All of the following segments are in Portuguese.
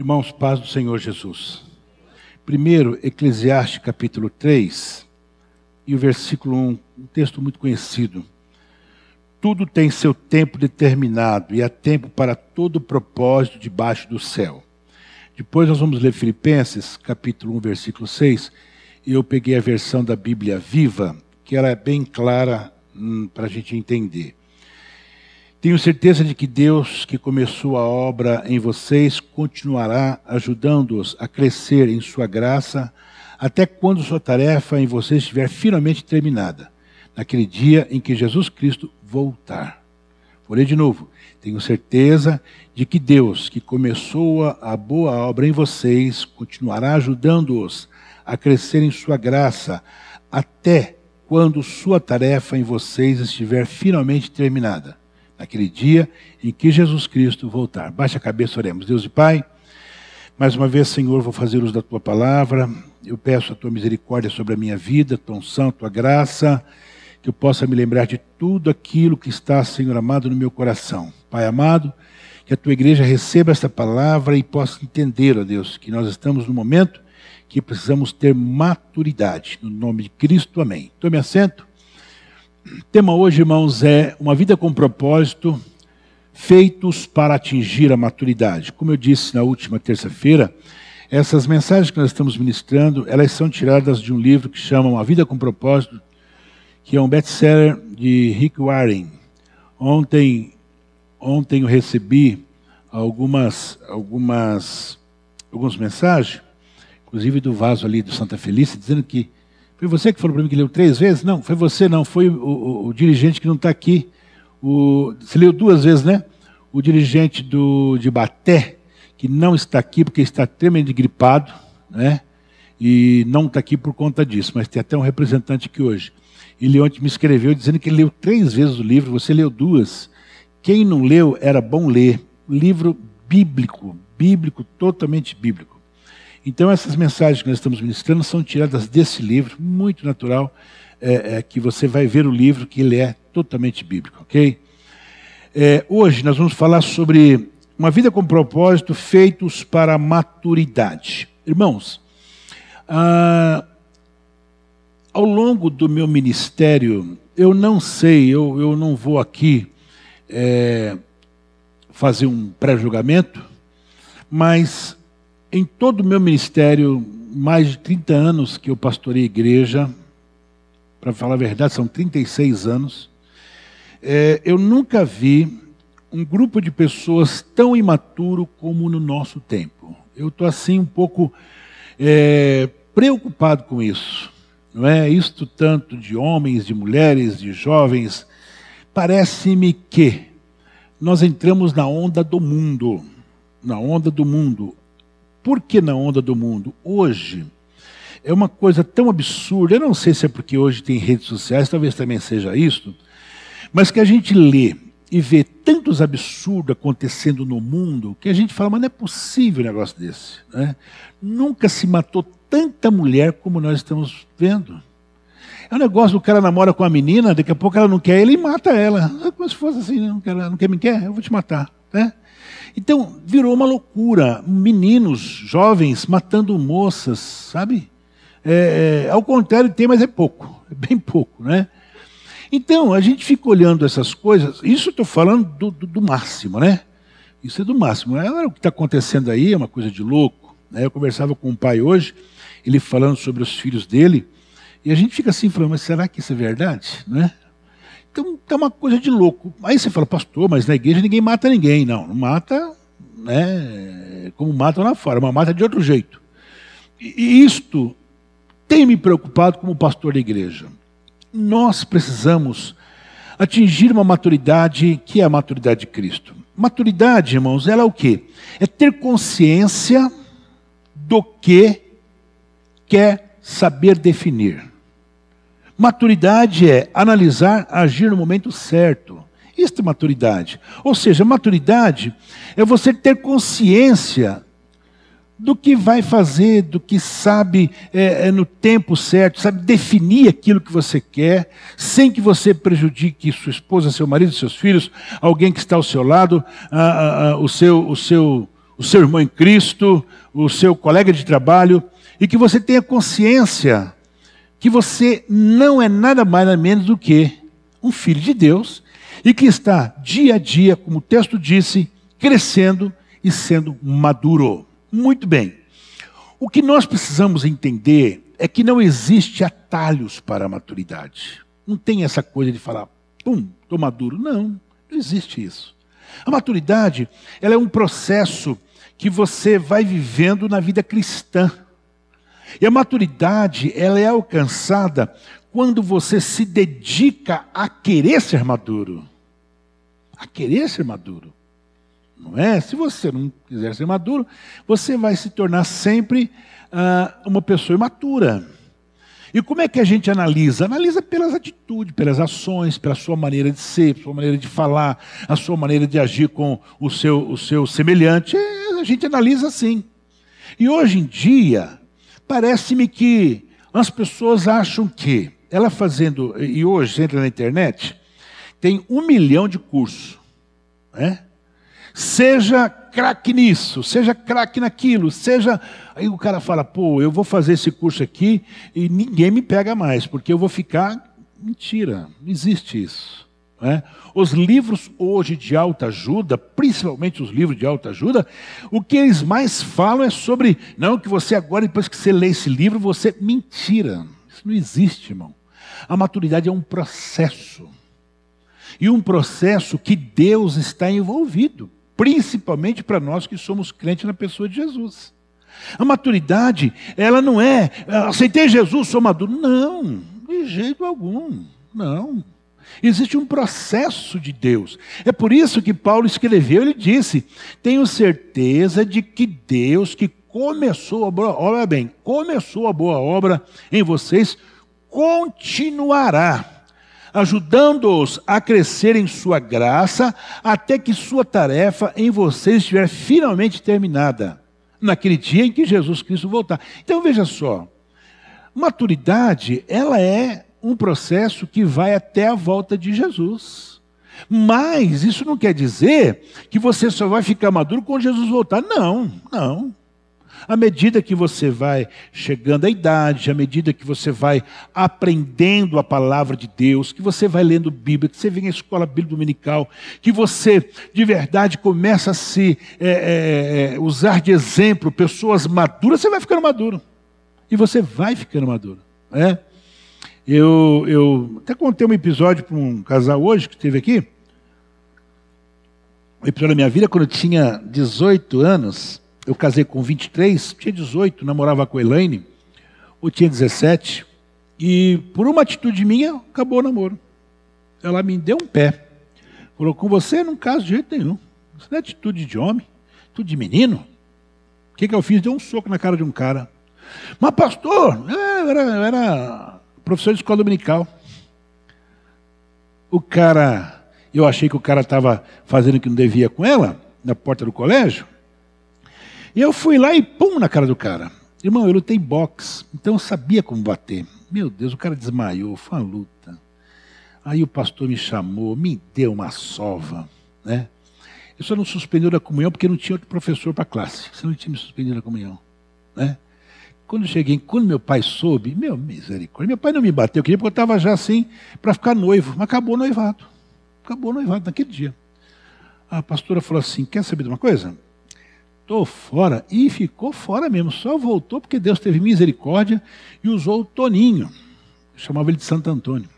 Irmãos, paz do Senhor Jesus. Primeiro, Eclesiastes capítulo 3 e o versículo 1, um texto muito conhecido. Tudo tem seu tempo determinado e há tempo para todo propósito debaixo do céu. Depois nós vamos ler Filipenses, capítulo 1, versículo 6, e eu peguei a versão da Bíblia viva, que ela é bem clara hum, para a gente entender. Tenho certeza de que Deus, que começou a obra em vocês, continuará ajudando-os a crescer em sua graça, até quando sua tarefa em vocês estiver finalmente terminada, naquele dia em que Jesus Cristo voltar. Ler de novo. Tenho certeza de que Deus, que começou a boa obra em vocês, continuará ajudando-os a crescer em sua graça, até quando sua tarefa em vocês estiver finalmente terminada naquele dia em que Jesus Cristo voltar. Baixe a cabeça, oremos. Deus e Pai, mais uma vez, Senhor, vou fazer uso da tua palavra. Eu peço a tua misericórdia sobre a minha vida, tua unção, tua graça, que eu possa me lembrar de tudo aquilo que está, Senhor amado, no meu coração. Pai amado, que a tua igreja receba esta palavra e possa entender, ó Deus, que nós estamos no momento que precisamos ter maturidade. No nome de Cristo, amém. Tome assento. O tema hoje, irmãos, é uma vida com propósito, feitos para atingir a maturidade. Como eu disse na última terça-feira, essas mensagens que nós estamos ministrando, elas são tiradas de um livro que chama Uma Vida com Propósito, que é um best-seller de Rick Warren. Ontem, ontem eu recebi algumas, algumas, algumas mensagens, inclusive do vaso ali do Santa Felícia, dizendo que foi você que falou para mim que leu três vezes? Não, foi você não, foi o, o, o dirigente que não está aqui. O, você leu duas vezes, né? O dirigente do, de Baté, que não está aqui porque está tremendamente gripado, né? E não está aqui por conta disso, mas tem até um representante aqui hoje. Ele ontem me escreveu dizendo que ele leu três vezes o livro, você leu duas. Quem não leu, era bom ler. Livro bíblico, bíblico, totalmente bíblico. Então, essas mensagens que nós estamos ministrando são tiradas desse livro, muito natural, é, é, que você vai ver o livro, que ele é totalmente bíblico, ok? É, hoje nós vamos falar sobre uma vida com propósito feitos para a maturidade. Irmãos, ah, ao longo do meu ministério, eu não sei, eu, eu não vou aqui é, fazer um pré-julgamento, mas em todo o meu ministério, mais de 30 anos que eu pastorei igreja, para falar a verdade, são 36 anos, é, eu nunca vi um grupo de pessoas tão imaturo como no nosso tempo. Eu estou assim um pouco é, preocupado com isso. Não é isto tanto de homens, de mulheres, de jovens. Parece-me que nós entramos na onda do mundo, na onda do mundo. Por que na onda do mundo? Hoje é uma coisa tão absurda, eu não sei se é porque hoje tem redes sociais, talvez também seja isso, mas que a gente lê e vê tantos absurdos acontecendo no mundo que a gente fala, mas não é possível um negócio desse. Né? Nunca se matou tanta mulher como nós estamos vendo. É um negócio, o cara namora com a menina, daqui a pouco ela não quer ele e mata ela. É como se fosse assim, não quer, não quer me quer, eu vou te matar. Né? Então, virou uma loucura. Meninos, jovens, matando moças, sabe? É, é, ao contrário, tem, mas é pouco. É bem pouco, né? Então, a gente fica olhando essas coisas. Isso estou falando do, do, do, máximo, né? Isso é do máximo. Agora, o que está acontecendo aí é uma coisa de louco. Né? Eu conversava com um pai hoje, ele falando sobre os filhos dele, e a gente fica assim falando, mas será que isso é verdade? Né? Então tá uma coisa de louco. Aí você fala, pastor, mas na igreja ninguém mata ninguém. Não, não mata né, como matam lá fora, mas mata de outro jeito. E isto tem me preocupado como pastor da igreja. Nós precisamos atingir uma maturidade que é a maturidade de Cristo. Maturidade, irmãos, ela é o quê? É ter consciência do que quer saber definir. Maturidade é analisar, agir no momento certo. Isto é maturidade. Ou seja, maturidade é você ter consciência do que vai fazer, do que sabe é, é, no tempo certo, sabe definir aquilo que você quer, sem que você prejudique sua esposa, seu marido, seus filhos, alguém que está ao seu lado, a, a, a, o, seu, o, seu, o seu irmão em Cristo, o seu colega de trabalho, e que você tenha consciência que você não é nada mais nada menos do que um filho de Deus e que está dia a dia, como o texto disse, crescendo e sendo maduro. Muito bem. O que nós precisamos entender é que não existe atalhos para a maturidade. Não tem essa coisa de falar, pum, estou maduro. Não, não existe isso. A maturidade, ela é um processo que você vai vivendo na vida cristã. E a maturidade, ela é alcançada quando você se dedica a querer ser maduro. A querer ser maduro. Não é? Se você não quiser ser maduro, você vai se tornar sempre uh, uma pessoa imatura. E como é que a gente analisa? Analisa pelas atitudes, pelas ações, pela sua maneira de ser, sua maneira de falar, a sua maneira de agir com o seu, o seu semelhante. É, a gente analisa assim. E hoje em dia, parece-me que as pessoas acham que ela fazendo, e hoje você entra na internet, tem um milhão de cursos. Né? Seja craque nisso, seja craque naquilo, seja. Aí o cara fala, pô, eu vou fazer esse curso aqui e ninguém me pega mais, porque eu vou ficar. Mentira, não existe isso. Né? Os livros hoje de alta ajuda, principalmente os livros de alta ajuda, o que eles mais falam é sobre, não, que você agora, depois que você lê esse livro, você. Mentira. Isso não existe, irmão. A maturidade é um processo. E um processo que Deus está envolvido principalmente para nós que somos crentes na pessoa de Jesus. A maturidade, ela não é, aceitei Jesus, sou maduro. Não, de jeito algum. Não. Existe um processo de Deus. É por isso que Paulo escreveu, ele disse: Tenho certeza de que Deus, que começou a boa obra, bem, começou a boa obra em vocês, continuará ajudando-os a crescer em sua graça, até que sua tarefa em vocês estiver finalmente terminada, naquele dia em que Jesus Cristo voltar. Então veja só, maturidade, ela é um processo que vai até a volta de Jesus. Mas isso não quer dizer que você só vai ficar maduro quando Jesus voltar. Não, não. À medida que você vai chegando à idade, à medida que você vai aprendendo a palavra de Deus, que você vai lendo Bíblia, que você vem à escola bíblica dominical, que você de verdade começa a se é, é, é, usar de exemplo pessoas maduras, você vai ficando maduro. E você vai ficando maduro. Né? Eu, eu até contei um episódio para um casal hoje que esteve aqui. Um episódio da minha vida, quando eu tinha 18 anos, eu casei com 23, tinha 18, namorava com a Elaine, ou tinha 17, e por uma atitude minha, acabou o namoro. Ela me deu um pé. Falou, com você não caso de jeito nenhum. Isso não é atitude de homem, atitude de menino. O que, que eu fiz? Deu um soco na cara de um cara. Mas pastor, eu era, eu era professor de escola dominical. O cara, eu achei que o cara estava fazendo o que não devia com ela, na porta do colégio. E eu fui lá e pum na cara do cara. Irmão, eu lutei boxe, então eu sabia como bater. Meu Deus, o cara desmaiou, foi uma luta. Aí o pastor me chamou, me deu uma sova, né? Eu só não suspendeu da comunhão porque não tinha outro professor para a classe. Você não tinha me suspendido da comunhão, né? Quando cheguei, quando meu pai soube, meu misericórdia, meu pai não me bateu, eu queria porque eu estava já assim para ficar noivo, mas acabou noivado. Acabou noivado naquele dia. A pastora falou assim: quer saber de uma coisa? estou fora. E ficou fora mesmo, só voltou porque Deus teve misericórdia e usou o Toninho. Chamava ele de Santo Antônio.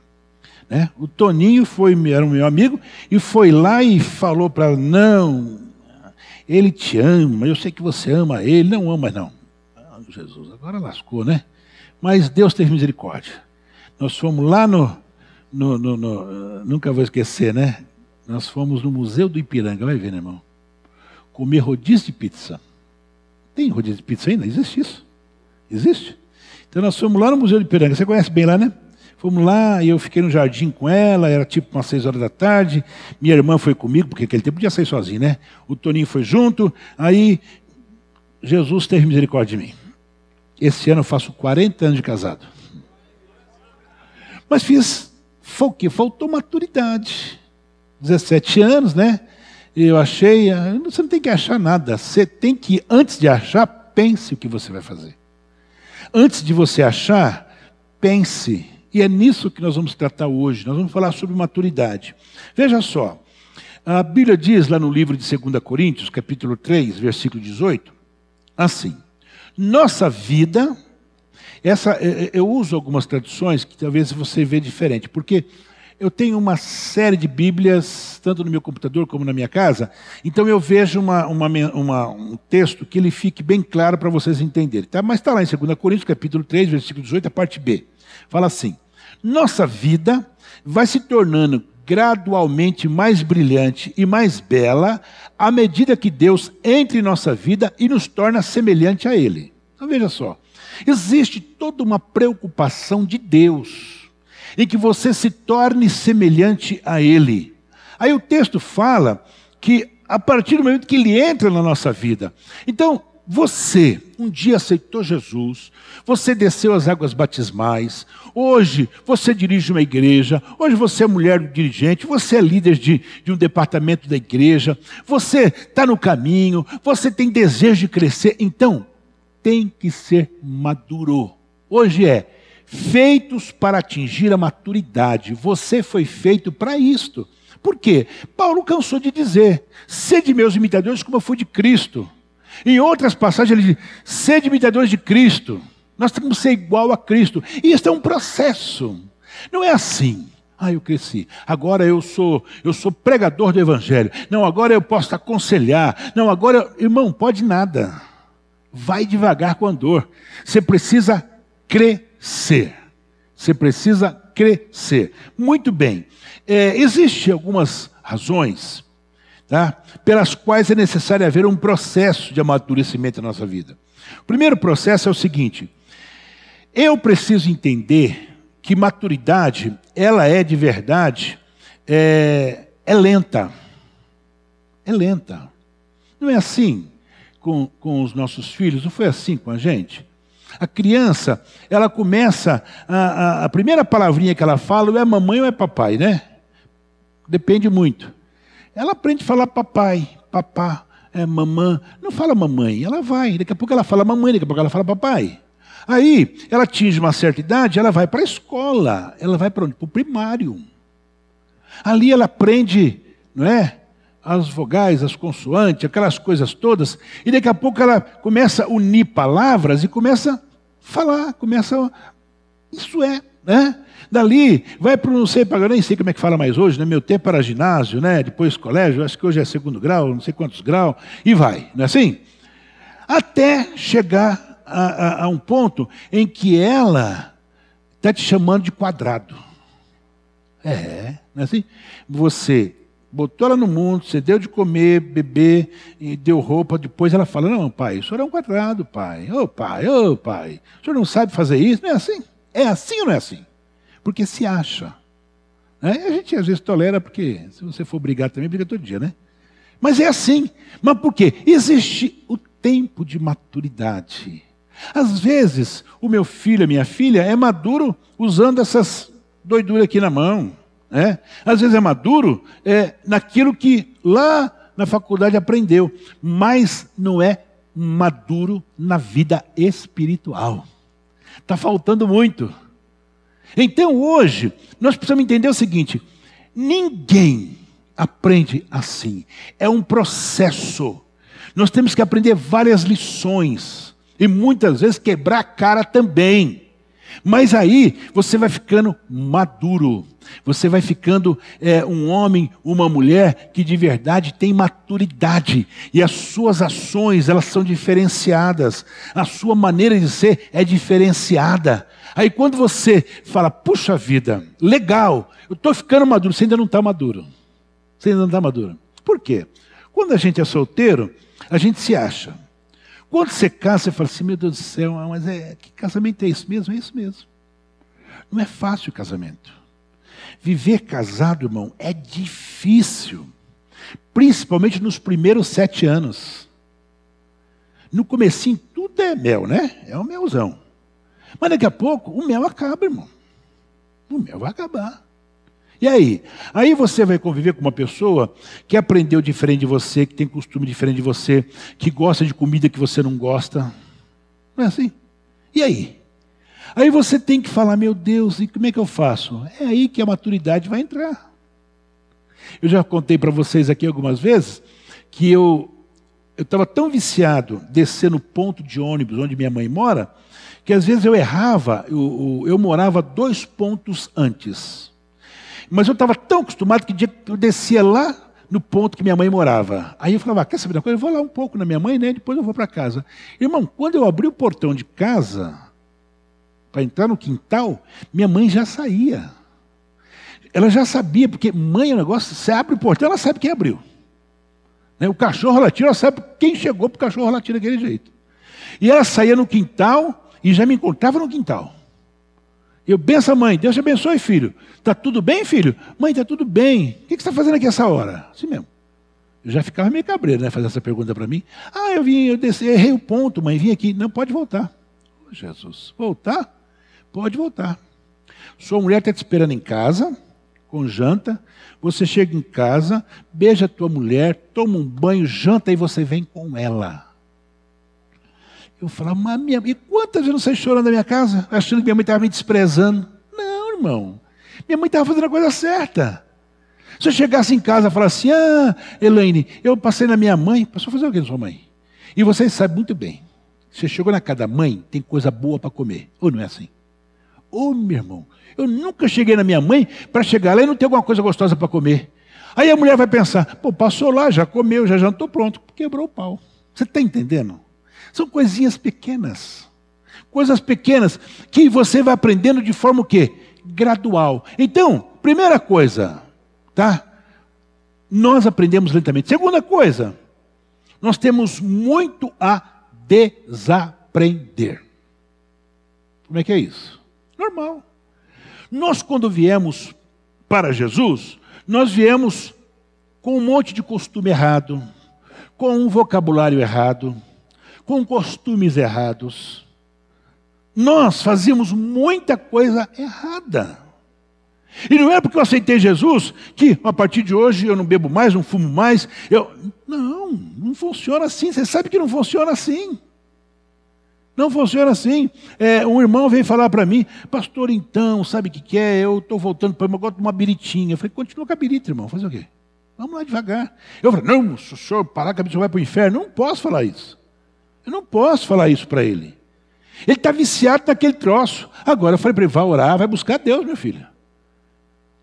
Né? O Toninho foi, era o meu amigo e foi lá e falou para Não, ele te ama, eu sei que você ama ele, não ama, não. Jesus, agora lascou, né? Mas Deus teve misericórdia. Nós fomos lá no, no, no, no, Nunca vou esquecer, né? Nós fomos no Museu do Ipiranga, vai ver, né, irmão? comer rodízio de pizza. Tem rodízio de pizza ainda? Existe isso? Existe? Então nós fomos lá no Museu de Piranga. Você conhece bem lá, né? Fomos lá e eu fiquei no jardim com ela, era tipo umas seis horas da tarde. Minha irmã foi comigo, porque aquele tempo podia sair sozinho, né? O Toninho foi junto. Aí Jesus teve misericórdia de mim. Esse ano eu faço 40 anos de casado. Mas fiz, faltou maturidade. 17 anos, né? eu achei. Ah, você não tem que achar nada. Você tem que, antes de achar, pense o que você vai fazer. Antes de você achar, pense. E é nisso que nós vamos tratar hoje. Nós vamos falar sobre maturidade. Veja só. A Bíblia diz lá no livro de 2 Coríntios, capítulo 3, versículo 18, assim: Nossa vida, essa eu uso algumas traduções que talvez você vê diferente, porque eu tenho uma série de Bíblias, tanto no meu computador como na minha casa, então eu vejo uma, uma, uma, um texto que ele fique bem claro para vocês entenderem. Tá? Mas está lá em 2 Coríntios, capítulo 3, versículo 18, a parte B. Fala assim: Nossa vida vai se tornando gradualmente mais brilhante e mais bela à medida que Deus entra em nossa vida e nos torna semelhante a Ele. Então veja só, existe toda uma preocupação de Deus em que você se torne semelhante a Ele. Aí o texto fala que a partir do momento que Ele entra na nossa vida. Então, você um dia aceitou Jesus, você desceu as águas batismais, hoje você dirige uma igreja, hoje você é mulher dirigente, você é líder de, de um departamento da igreja, você está no caminho, você tem desejo de crescer, então tem que ser maduro. Hoje é feitos para atingir a maturidade. Você foi feito para isto. Por quê? Paulo cansou de dizer: sede meus imitadores como eu fui de Cristo. Em outras passagens ele diz: sede imitadores de Cristo. Nós temos que ser igual a Cristo. E isso é um processo. Não é assim. Ah, eu cresci. Agora eu sou, eu sou pregador do evangelho. Não, agora eu posso aconselhar. Não, agora, irmão, pode nada. Vai devagar com a dor. Você precisa crescer. Você precisa crescer. Muito bem. É, Existem algumas razões tá, pelas quais é necessário haver um processo de amadurecimento na nossa vida. O primeiro processo é o seguinte: eu preciso entender que maturidade, ela é de verdade, é, é lenta. É lenta. Não é assim com, com os nossos filhos, não foi assim com a gente? A criança, ela começa, a, a, a, primeira palavrinha que ela fala é mamãe ou é papai, né? Depende muito. Ela aprende a falar papai, papá, é, mamã. Não fala mamãe, ela vai. Daqui a pouco ela fala mamãe, daqui a pouco ela fala papai. Aí, ela atinge uma certa idade, ela vai para a escola, ela vai para o primário. Ali ela aprende, não é? as vogais, as consoantes, aquelas coisas todas, e daqui a pouco ela começa a unir palavras e começa a falar, começa a... Isso é, né? Dali, vai para não sei, para nem sei como é que fala mais hoje, né? Meu tempo era ginásio, né? Depois colégio, acho que hoje é segundo grau, não sei quantos graus, e vai, não é assim? Até chegar a, a, a um ponto em que ela está te chamando de quadrado. É, não é assim? Você botou ela no mundo, você deu de comer, beber, e deu roupa, depois ela fala, não, pai, o senhor é um quadrado, pai. Ô oh, pai, ô oh, pai, o senhor não sabe fazer isso? Não é assim? É assim ou não é assim? Porque se acha. Né? A gente às vezes tolera, porque se você for brigar também, briga todo dia, né? Mas é assim. Mas por quê? Existe o tempo de maturidade. Às vezes, o meu filho, a minha filha, é maduro usando essas doiduras aqui na mão. É? Às vezes é maduro é, naquilo que lá na faculdade aprendeu, mas não é maduro na vida espiritual. Está faltando muito. Então hoje, nós precisamos entender o seguinte: ninguém aprende assim. É um processo. Nós temos que aprender várias lições. E muitas vezes quebrar a cara também. Mas aí você vai ficando maduro, você vai ficando é, um homem, uma mulher que de verdade tem maturidade e as suas ações elas são diferenciadas, a sua maneira de ser é diferenciada. Aí quando você fala, puxa vida, legal, eu estou ficando maduro, você ainda não está maduro. Você ainda não está maduro. Por quê? Quando a gente é solteiro, a gente se acha. Quando você casa, você fala assim, meu Deus do céu, mas é, que casamento é isso mesmo? É isso mesmo. Não é fácil o casamento. Viver casado, irmão, é difícil. Principalmente nos primeiros sete anos. No comecinho, tudo é mel, né? É o melzão. Mas daqui a pouco, o mel acaba, irmão. O mel vai acabar. E aí? Aí você vai conviver com uma pessoa que aprendeu diferente de você, que tem costume diferente de você, que gosta de comida que você não gosta. Não é assim? E aí? Aí você tem que falar, meu Deus, e como é que eu faço? É aí que a maturidade vai entrar. Eu já contei para vocês aqui algumas vezes que eu eu estava tão viciado descer no ponto de ônibus onde minha mãe mora, que às vezes eu errava, eu, eu morava dois pontos antes. Mas eu estava tão acostumado que dia eu descia lá no ponto que minha mãe morava. Aí eu falava, ah, quer saber uma coisa? Eu vou lá um pouco na minha mãe, né? Depois eu vou para casa. Irmão, quando eu abri o portão de casa, para entrar no quintal, minha mãe já saía. Ela já sabia, porque mãe é um negócio, você abre o portão, ela sabe quem abriu. Né? O cachorro latir, ela sabe quem chegou para o cachorro latir daquele jeito. E ela saía no quintal e já me encontrava no quintal. Eu benção, mãe, Deus te abençoe, filho. Está tudo bem, filho? Mãe, está tudo bem. O que você está fazendo aqui essa hora? Assim mesmo. Eu já ficava meio cabreiro, né? Fazer essa pergunta para mim. Ah, eu vim, eu desci, errei o ponto, mãe, vim aqui. Não, pode voltar. Jesus, voltar? Pode voltar. Sua mulher está te esperando em casa, com janta. Você chega em casa, beija a tua mulher, toma um banho, janta e você vem com ela. Eu falava, mas minha e quantas vezes você chorando na minha casa, achando que minha mãe estava me desprezando? Não, irmão. Minha mãe estava fazendo a coisa certa. Se eu chegasse em casa e falasse assim, ah, Elaine, eu passei na minha mãe, passou a fazer o que na sua mãe? E vocês sabem muito bem. Você chegou na casa da mãe, tem coisa boa para comer. Ou não é assim? Ô, oh, meu irmão, eu nunca cheguei na minha mãe para chegar lá e não ter alguma coisa gostosa para comer. Aí a mulher vai pensar, pô, passou lá, já comeu, já jantou, pronto, quebrou o pau. Você está entendendo? São coisinhas pequenas. Coisas pequenas que você vai aprendendo de forma o quê? Gradual. Então, primeira coisa, tá? Nós aprendemos lentamente. Segunda coisa, nós temos muito a desaprender. Como é que é isso? Normal. Nós, quando viemos para Jesus, nós viemos com um monte de costume errado, com um vocabulário errado, com costumes errados. Nós fazíamos muita coisa errada. E não é porque eu aceitei Jesus que a partir de hoje eu não bebo mais, não fumo mais. Eu... Não, não funciona assim. Você sabe que não funciona assim. Não funciona assim. É, um irmão veio falar para mim, pastor, então, sabe o que, que é? Eu estou voltando para gosto de uma biritinha. Eu falei, continua com a birita, irmão, fazer o quê? Vamos lá devagar. Eu falei, não, se o senhor parar que a pessoa vai para o inferno, não posso falar isso. Eu não posso falar isso para ele. Ele está viciado naquele troço. Agora eu falei para ele, vai orar, vai buscar Deus, meu filho.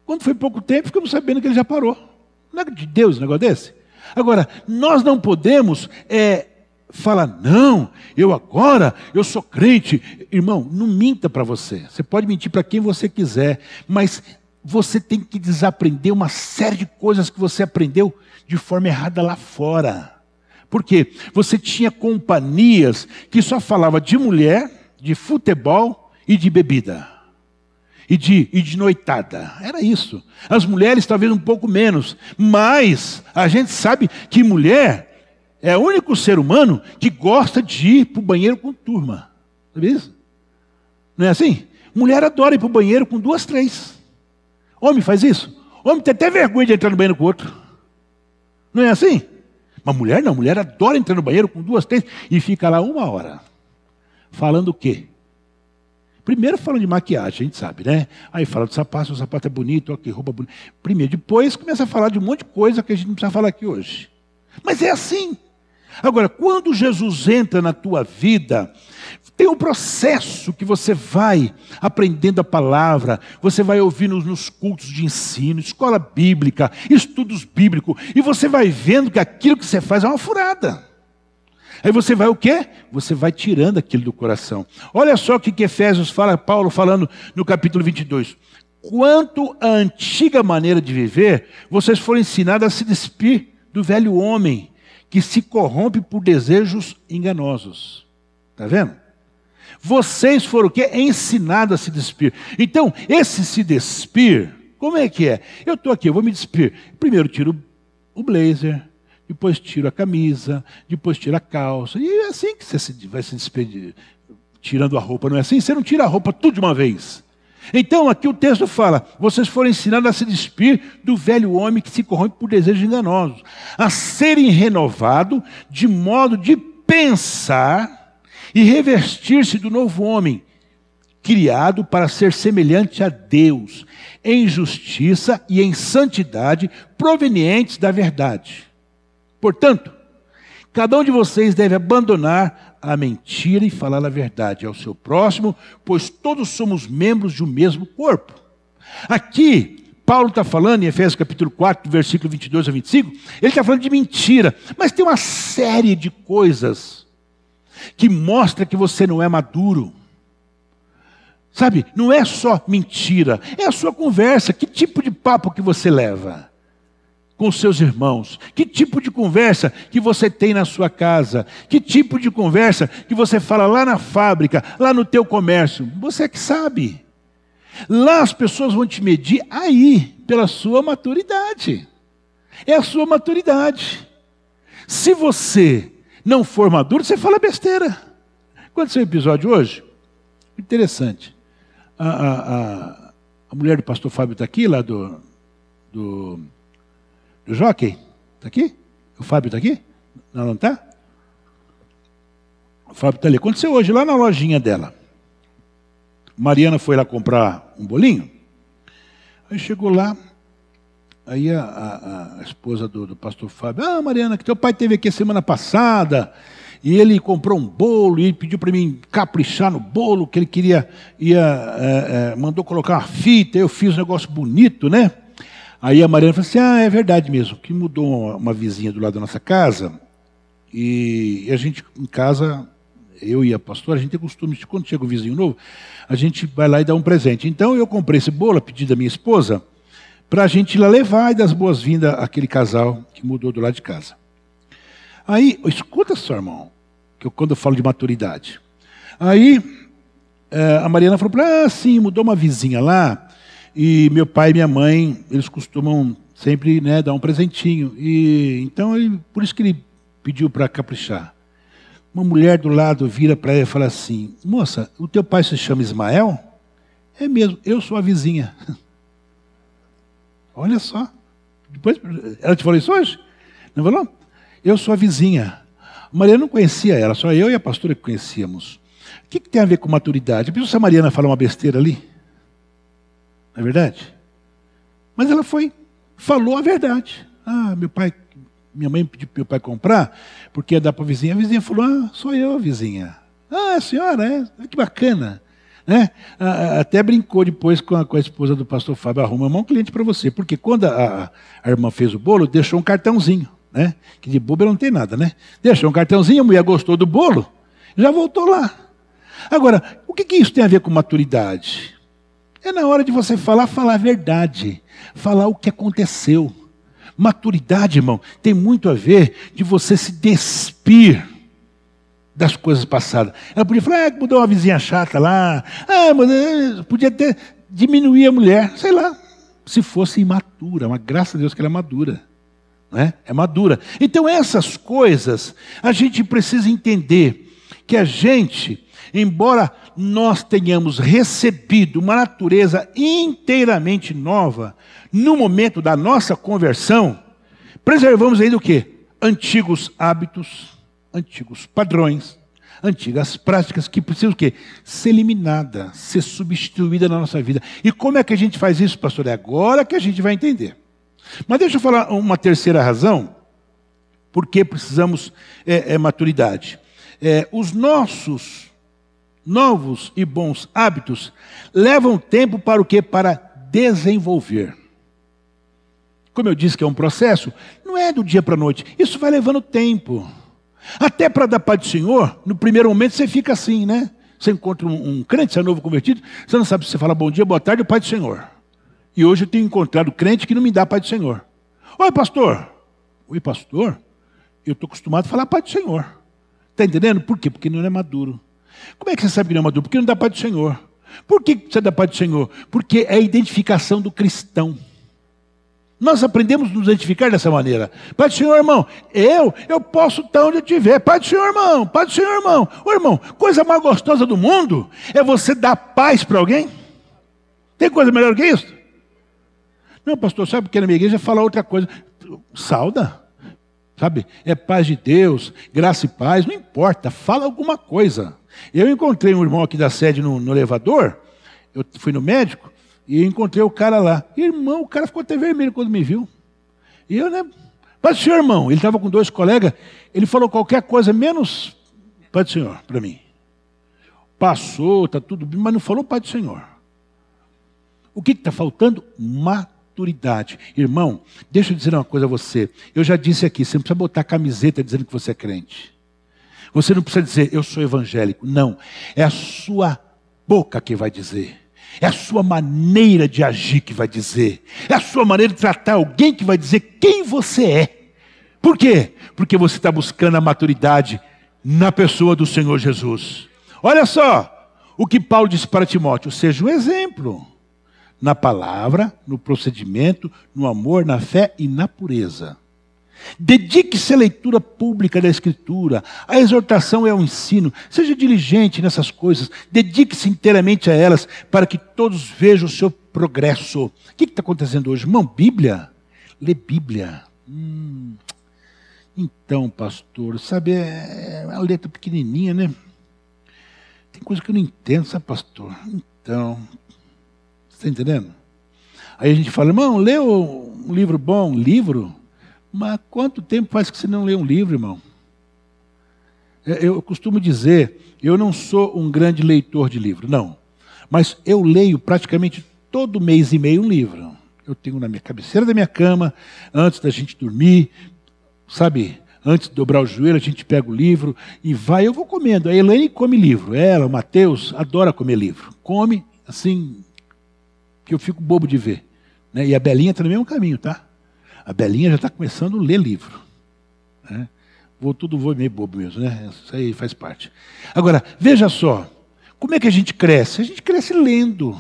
Quando foi pouco tempo, ficamos sabendo que ele já parou. Não é de Deus um negócio desse? Agora, nós não podemos é, falar, não, eu agora, eu sou crente. Irmão, não minta para você. Você pode mentir para quem você quiser, mas você tem que desaprender uma série de coisas que você aprendeu de forma errada lá fora. Porque você tinha companhias que só falava de mulher, de futebol e de bebida. E de, e de noitada. Era isso. As mulheres talvez um pouco menos. Mas a gente sabe que mulher é o único ser humano que gosta de ir para o banheiro com turma. Sabe isso? Não é assim? Mulher adora ir para o banheiro com duas, três. Homem faz isso? Homem tem até vergonha de entrar no banheiro com outro. Não é assim? Uma mulher não, mulher adora entrar no banheiro com duas, três e fica lá uma hora. Falando o quê? Primeiro falando de maquiagem, a gente sabe, né? Aí fala do sapato, o sapato é bonito, ok, roupa bonita. Primeiro, depois começa a falar de um monte de coisa que a gente não precisa falar aqui hoje. Mas é assim. Agora, quando Jesus entra na tua vida, tem um processo que você vai aprendendo a palavra, você vai ouvindo nos cultos de ensino, escola bíblica, estudos bíblicos, e você vai vendo que aquilo que você faz é uma furada. Aí você vai o quê? Você vai tirando aquilo do coração. Olha só o que Efésios fala, Paulo falando no capítulo 22. Quanto à antiga maneira de viver, vocês foram ensinados a se despir do velho homem, que se corrompe por desejos enganosos. Está vendo? Vocês foram o quê? Ensinados a se despir. Então, esse se despir, como é que é? Eu estou aqui, eu vou me despir. Primeiro tiro o blazer, depois tiro a camisa, depois tiro a calça. E é assim que você vai se despedir, tirando a roupa, não é assim? Você não tira a roupa tudo de uma vez. Então, aqui o texto fala: vocês foram ensinados a se despir do velho homem que se corrompe por desejos enganosos, a serem renovados de modo de pensar e revestir-se do novo homem, criado para ser semelhante a Deus, em justiça e em santidade provenientes da verdade. Portanto, cada um de vocês deve abandonar a mentira e falar a verdade ao seu próximo, pois todos somos membros de um mesmo corpo. Aqui, Paulo está falando em Efésios capítulo 4, versículo 22 a 25, ele está falando de mentira, mas tem uma série de coisas que mostra que você não é maduro. Sabe, não é só mentira, é a sua conversa, que tipo de papo que você leva? com seus irmãos? Que tipo de conversa que você tem na sua casa? Que tipo de conversa que você fala lá na fábrica, lá no teu comércio? Você é que sabe. Lá as pessoas vão te medir aí, pela sua maturidade. É a sua maturidade. Se você não for maduro, você fala besteira. É o episódio hoje? Interessante. A, a, a, a mulher do pastor Fábio está aqui, lá do, do o Jockey, está aqui? O Fábio está aqui? Não, não está? O Fábio está ali. Aconteceu hoje, lá na lojinha dela. Mariana foi lá comprar um bolinho. Aí chegou lá, aí a, a, a esposa do, do, pastor Fábio, ah, Mariana, que teu pai teve aqui semana passada, e ele comprou um bolo, e pediu para mim caprichar no bolo, que ele queria, ia, é, é, mandou colocar uma fita, eu fiz um negócio bonito, né? Aí a Mariana falou assim: ah, é verdade mesmo, que mudou uma vizinha do lado da nossa casa, e a gente em casa, eu e a pastora, a gente tem costume de quando chega um vizinho novo, a gente vai lá e dá um presente. Então eu comprei esse bolo a pedido da minha esposa, para a gente ir lá levar e dar as boas-vindas àquele casal que mudou do lado de casa. Aí, escuta só, irmão, que eu, quando eu falo de maturidade. Aí eh, a Mariana falou para ah, sim, mudou uma vizinha lá, e meu pai e minha mãe, eles costumam sempre né, dar um presentinho. E então ele, por isso que ele pediu para caprichar. Uma mulher do lado vira para ele e fala assim: Moça, o teu pai se chama Ismael? É mesmo, eu sou a vizinha. Olha só. Depois, ela te falou isso hoje? Não falou? Eu sou a vizinha. A Maria não conhecia ela, só eu e a pastora que conhecíamos. O que, que tem a ver com maturidade? Por se a Mariana fala uma besteira ali? Não é verdade? Mas ela foi, falou a verdade. Ah, meu pai, minha mãe pediu para meu pai comprar, porque ia dar para a vizinha. A vizinha falou: Ah, sou eu, vizinha. Ah, a senhora, é? Que bacana. Né? Até brincou depois com a, com a esposa do pastor Fábio, arruma um cliente para você, porque quando a, a, irmã fez o bolo, deixou um cartãozinho, né? que de boba não tem nada, né? Deixou um cartãozinho, a mulher gostou do bolo, já voltou lá. Agora, o que, que isso tem a ver com maturidade? É na hora de você falar, falar a verdade, falar o que aconteceu. Maturidade, irmão, tem muito a ver de você se despir das coisas passadas. Ela podia falar, ah, mudou uma vizinha chata lá, ah, mas eh, podia ter diminuir a mulher, sei lá, se fosse imatura, mas graças a Deus que ela é madura. Né? É madura. Então, essas coisas, a gente precisa entender que a gente, embora nós tenhamos recebido uma natureza inteiramente nova no momento da nossa conversão, preservamos ainda o quê? Antigos hábitos, antigos padrões, antigas práticas que precisam o quê? Ser eliminada, ser substituída na nossa vida. E como é que a gente faz isso, pastor? É agora que a gente vai entender. Mas deixa eu falar uma terceira razão, porque precisamos é, é maturidade. É, os nossos novos e bons hábitos levam tempo para o que? Para desenvolver. Como eu disse que é um processo, não é do dia para a noite. Isso vai levando tempo. Até para dar paz do Senhor, no primeiro momento você fica assim, né? Você encontra um, um crente, você é novo convertido, você não sabe se você fala bom dia, boa tarde, Pai do Senhor. E hoje eu tenho encontrado crente que não me dá Pai do Senhor. Oi, pastor. Oi, pastor. Eu estou acostumado a falar Pai do Senhor. Está entendendo? Por quê? Porque não é maduro. Como é que você sabe que não é maduro? Porque não dá paz do Senhor. Por que você dá paz do Senhor? Porque é a identificação do cristão. Nós aprendemos a nos identificar dessa maneira. Pai do Senhor, irmão, eu, eu posso estar onde eu estiver. Pai do Senhor, irmão, Pai do Senhor, irmão. Ô irmão, coisa mais gostosa do mundo é você dar paz para alguém. Tem coisa melhor que isso? Não, pastor, sabe porque na minha igreja fala outra coisa. Sauda. Sabe? É paz de Deus, graça e paz, não importa, fala alguma coisa. Eu encontrei um irmão aqui da sede no, no elevador, eu fui no médico, e encontrei o cara lá. Irmão, o cara ficou até vermelho quando me viu. E eu, né? Pai do Senhor, irmão, ele estava com dois colegas, ele falou qualquer coisa, menos Pai do Senhor, para mim. Passou, está tudo bem, mas não falou Pai do Senhor. O que está faltando? Maturidade. Irmão, deixa eu dizer uma coisa a você. Eu já disse aqui, você não precisa botar camiseta dizendo que você é crente. Você não precisa dizer, eu sou evangélico. Não. É a sua boca que vai dizer. É a sua maneira de agir que vai dizer. É a sua maneira de tratar alguém que vai dizer quem você é. Por quê? Porque você está buscando a maturidade na pessoa do Senhor Jesus. Olha só o que Paulo disse para Timóteo: seja um exemplo na palavra, no procedimento, no amor, na fé e na pureza. Dedique-se à leitura pública da Escritura, à exortação e ao ensino. Seja diligente nessas coisas. Dedique-se inteiramente a elas, para que todos vejam o seu progresso. O que está acontecendo hoje? Irmão, Bíblia? Lê Bíblia. Hum. Então, pastor, sabe, é uma letra pequenininha, né? Tem coisa que eu não entendo, sabe, pastor? Então, você está entendendo? Aí a gente fala, irmão, lê um livro bom, livro? Mas quanto tempo faz que você não lê um livro, irmão? É, eu costumo dizer, eu não sou um grande leitor de livro, não. Mas eu leio praticamente todo mês e meio um livro. Eu tenho na minha cabeceira da minha cama, antes da gente dormir, sabe? Antes de dobrar o joelho, a gente pega o livro e vai. Eu vou comendo. A Elaine come livro. Ela, o Mateus, adora comer livro. Come, assim, que eu fico bobo de ver. Né? E a Belinha está no mesmo caminho, tá? A Belinha já está começando a ler livro. Né? Vou tudo vou meio bobo mesmo, né? Isso aí faz parte. Agora, veja só, como é que a gente cresce? A gente cresce lendo,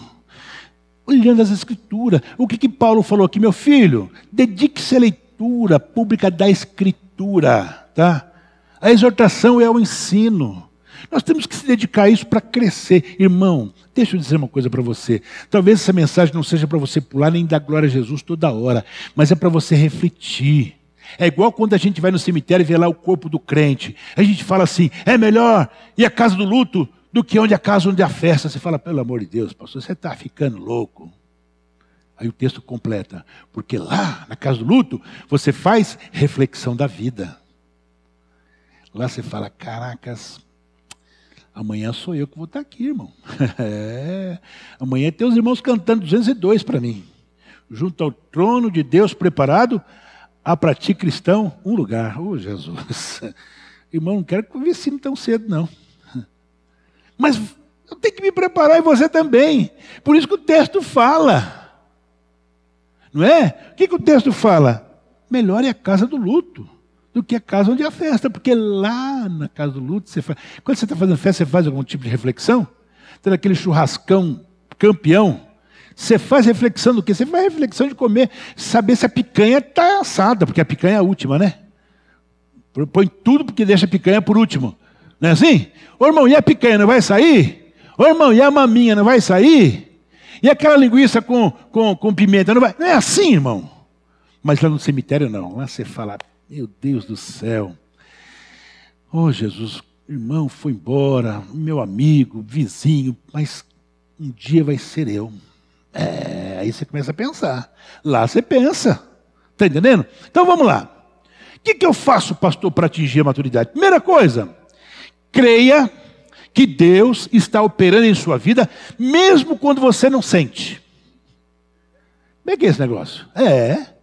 olhando as escrituras. O que, que Paulo falou aqui, meu filho? Dedique-se à leitura pública da escritura, tá? A exortação é o ensino. Nós temos que se dedicar a isso para crescer. Irmão, deixa eu dizer uma coisa para você. Talvez essa mensagem não seja para você pular nem dar glória a Jesus toda hora, mas é para você refletir. É igual quando a gente vai no cemitério e vê lá o corpo do crente. A gente fala assim: é melhor ir à casa do luto do que onde a casa onde a festa. Você fala, pelo amor de Deus, pastor, você está ficando louco. Aí o texto completa, porque lá na casa do luto você faz reflexão da vida. Lá você fala, caracas, Amanhã sou eu que vou estar aqui, irmão. É. Amanhã tem os irmãos cantando 202 para mim. Junto ao trono de Deus preparado, há para ti cristão um lugar. Oh, Jesus. Irmão, não quero que eu ensine tão cedo, não. Mas eu tenho que me preparar e você também. Por isso que o texto fala. Não é? O que, que o texto fala? Melhor é a casa do luto do que a casa onde é a festa, porque lá na casa do luto, você faz... quando você está fazendo festa, você faz algum tipo de reflexão? Tem aquele churrascão campeão, você faz reflexão do quê? Você faz reflexão de comer, saber se a picanha está assada, porque a picanha é a última, né? Põe tudo porque deixa a picanha por último. Não é assim? Ô irmão, e a picanha não vai sair? Ô irmão, e a maminha não vai sair? E aquela linguiça com, com, com pimenta não vai? Não é assim, irmão. Mas lá no cemitério não. Lá você fala, meu Deus do céu. Oh, Jesus, irmão foi embora, meu amigo, vizinho, mas um dia vai ser eu. É, aí você começa a pensar. Lá você pensa. Está entendendo? Então vamos lá. O que, que eu faço, pastor, para atingir a maturidade? Primeira coisa, creia que Deus está operando em sua vida, mesmo quando você não sente. Como é que é esse negócio? É.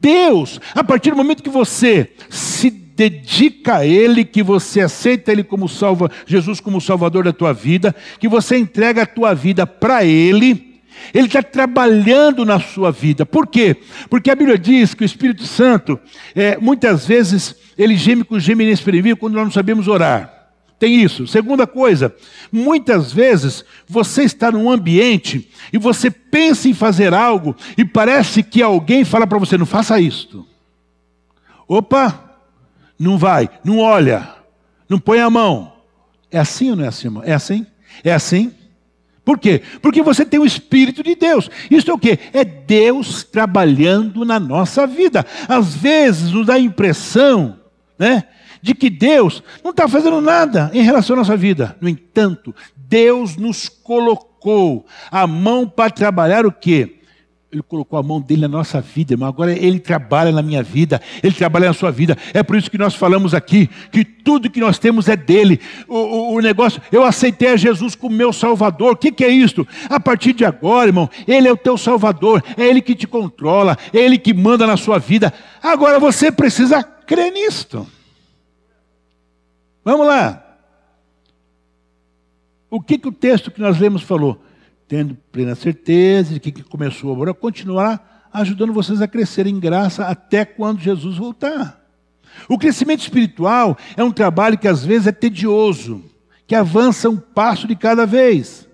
Deus, a partir do momento que você se dedica a Ele, que você aceita Ele como salva, Jesus como Salvador da tua vida, que você entrega a tua vida para Ele, Ele está trabalhando na sua vida. Por quê? Porque a Bíblia diz que o Espírito Santo, é, muitas vezes, ele geme com geme inexprimível quando nós não sabemos orar. Tem isso. Segunda coisa, muitas vezes você está num ambiente e você pensa em fazer algo e parece que alguém fala para você: não faça isto. Opa, não vai, não olha, não põe a mão. É assim ou não é assim, irmão? É assim? É assim? Por quê? Porque você tem o Espírito de Deus. Isso é o quê? É Deus trabalhando na nossa vida. Às vezes nos dá a impressão, né? De que Deus não está fazendo nada em relação à nossa vida. No entanto, Deus nos colocou a mão para trabalhar o quê? Ele colocou a mão dele na nossa vida, irmão. Agora ele trabalha na minha vida, ele trabalha na sua vida. É por isso que nós falamos aqui que tudo que nós temos é dele. O, o, o negócio, eu aceitei a Jesus como meu Salvador. O que, que é isso? A partir de agora, irmão, ele é o teu Salvador, é ele que te controla, é ele que manda na sua vida. Agora você precisa crer nisto. Vamos lá. O que, que o texto que nós lemos falou? tendo plena certeza de que começou agora, continuar ajudando vocês a crescer em graça até quando Jesus voltar. O crescimento espiritual é um trabalho que às vezes é tedioso, que avança um passo de cada vez.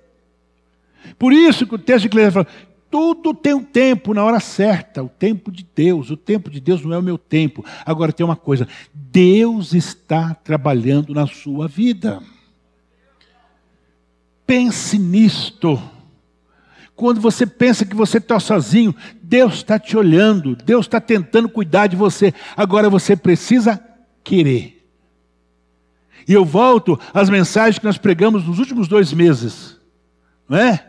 Por isso que o texto de Eclesiastes fala, tudo tem um tempo na hora certa, o tempo de Deus. O tempo de Deus não é o meu tempo. Agora tem uma coisa: Deus está trabalhando na sua vida. Pense nisto. Quando você pensa que você está sozinho, Deus está te olhando, Deus está tentando cuidar de você. Agora você precisa querer. E eu volto às mensagens que nós pregamos nos últimos dois meses, não é?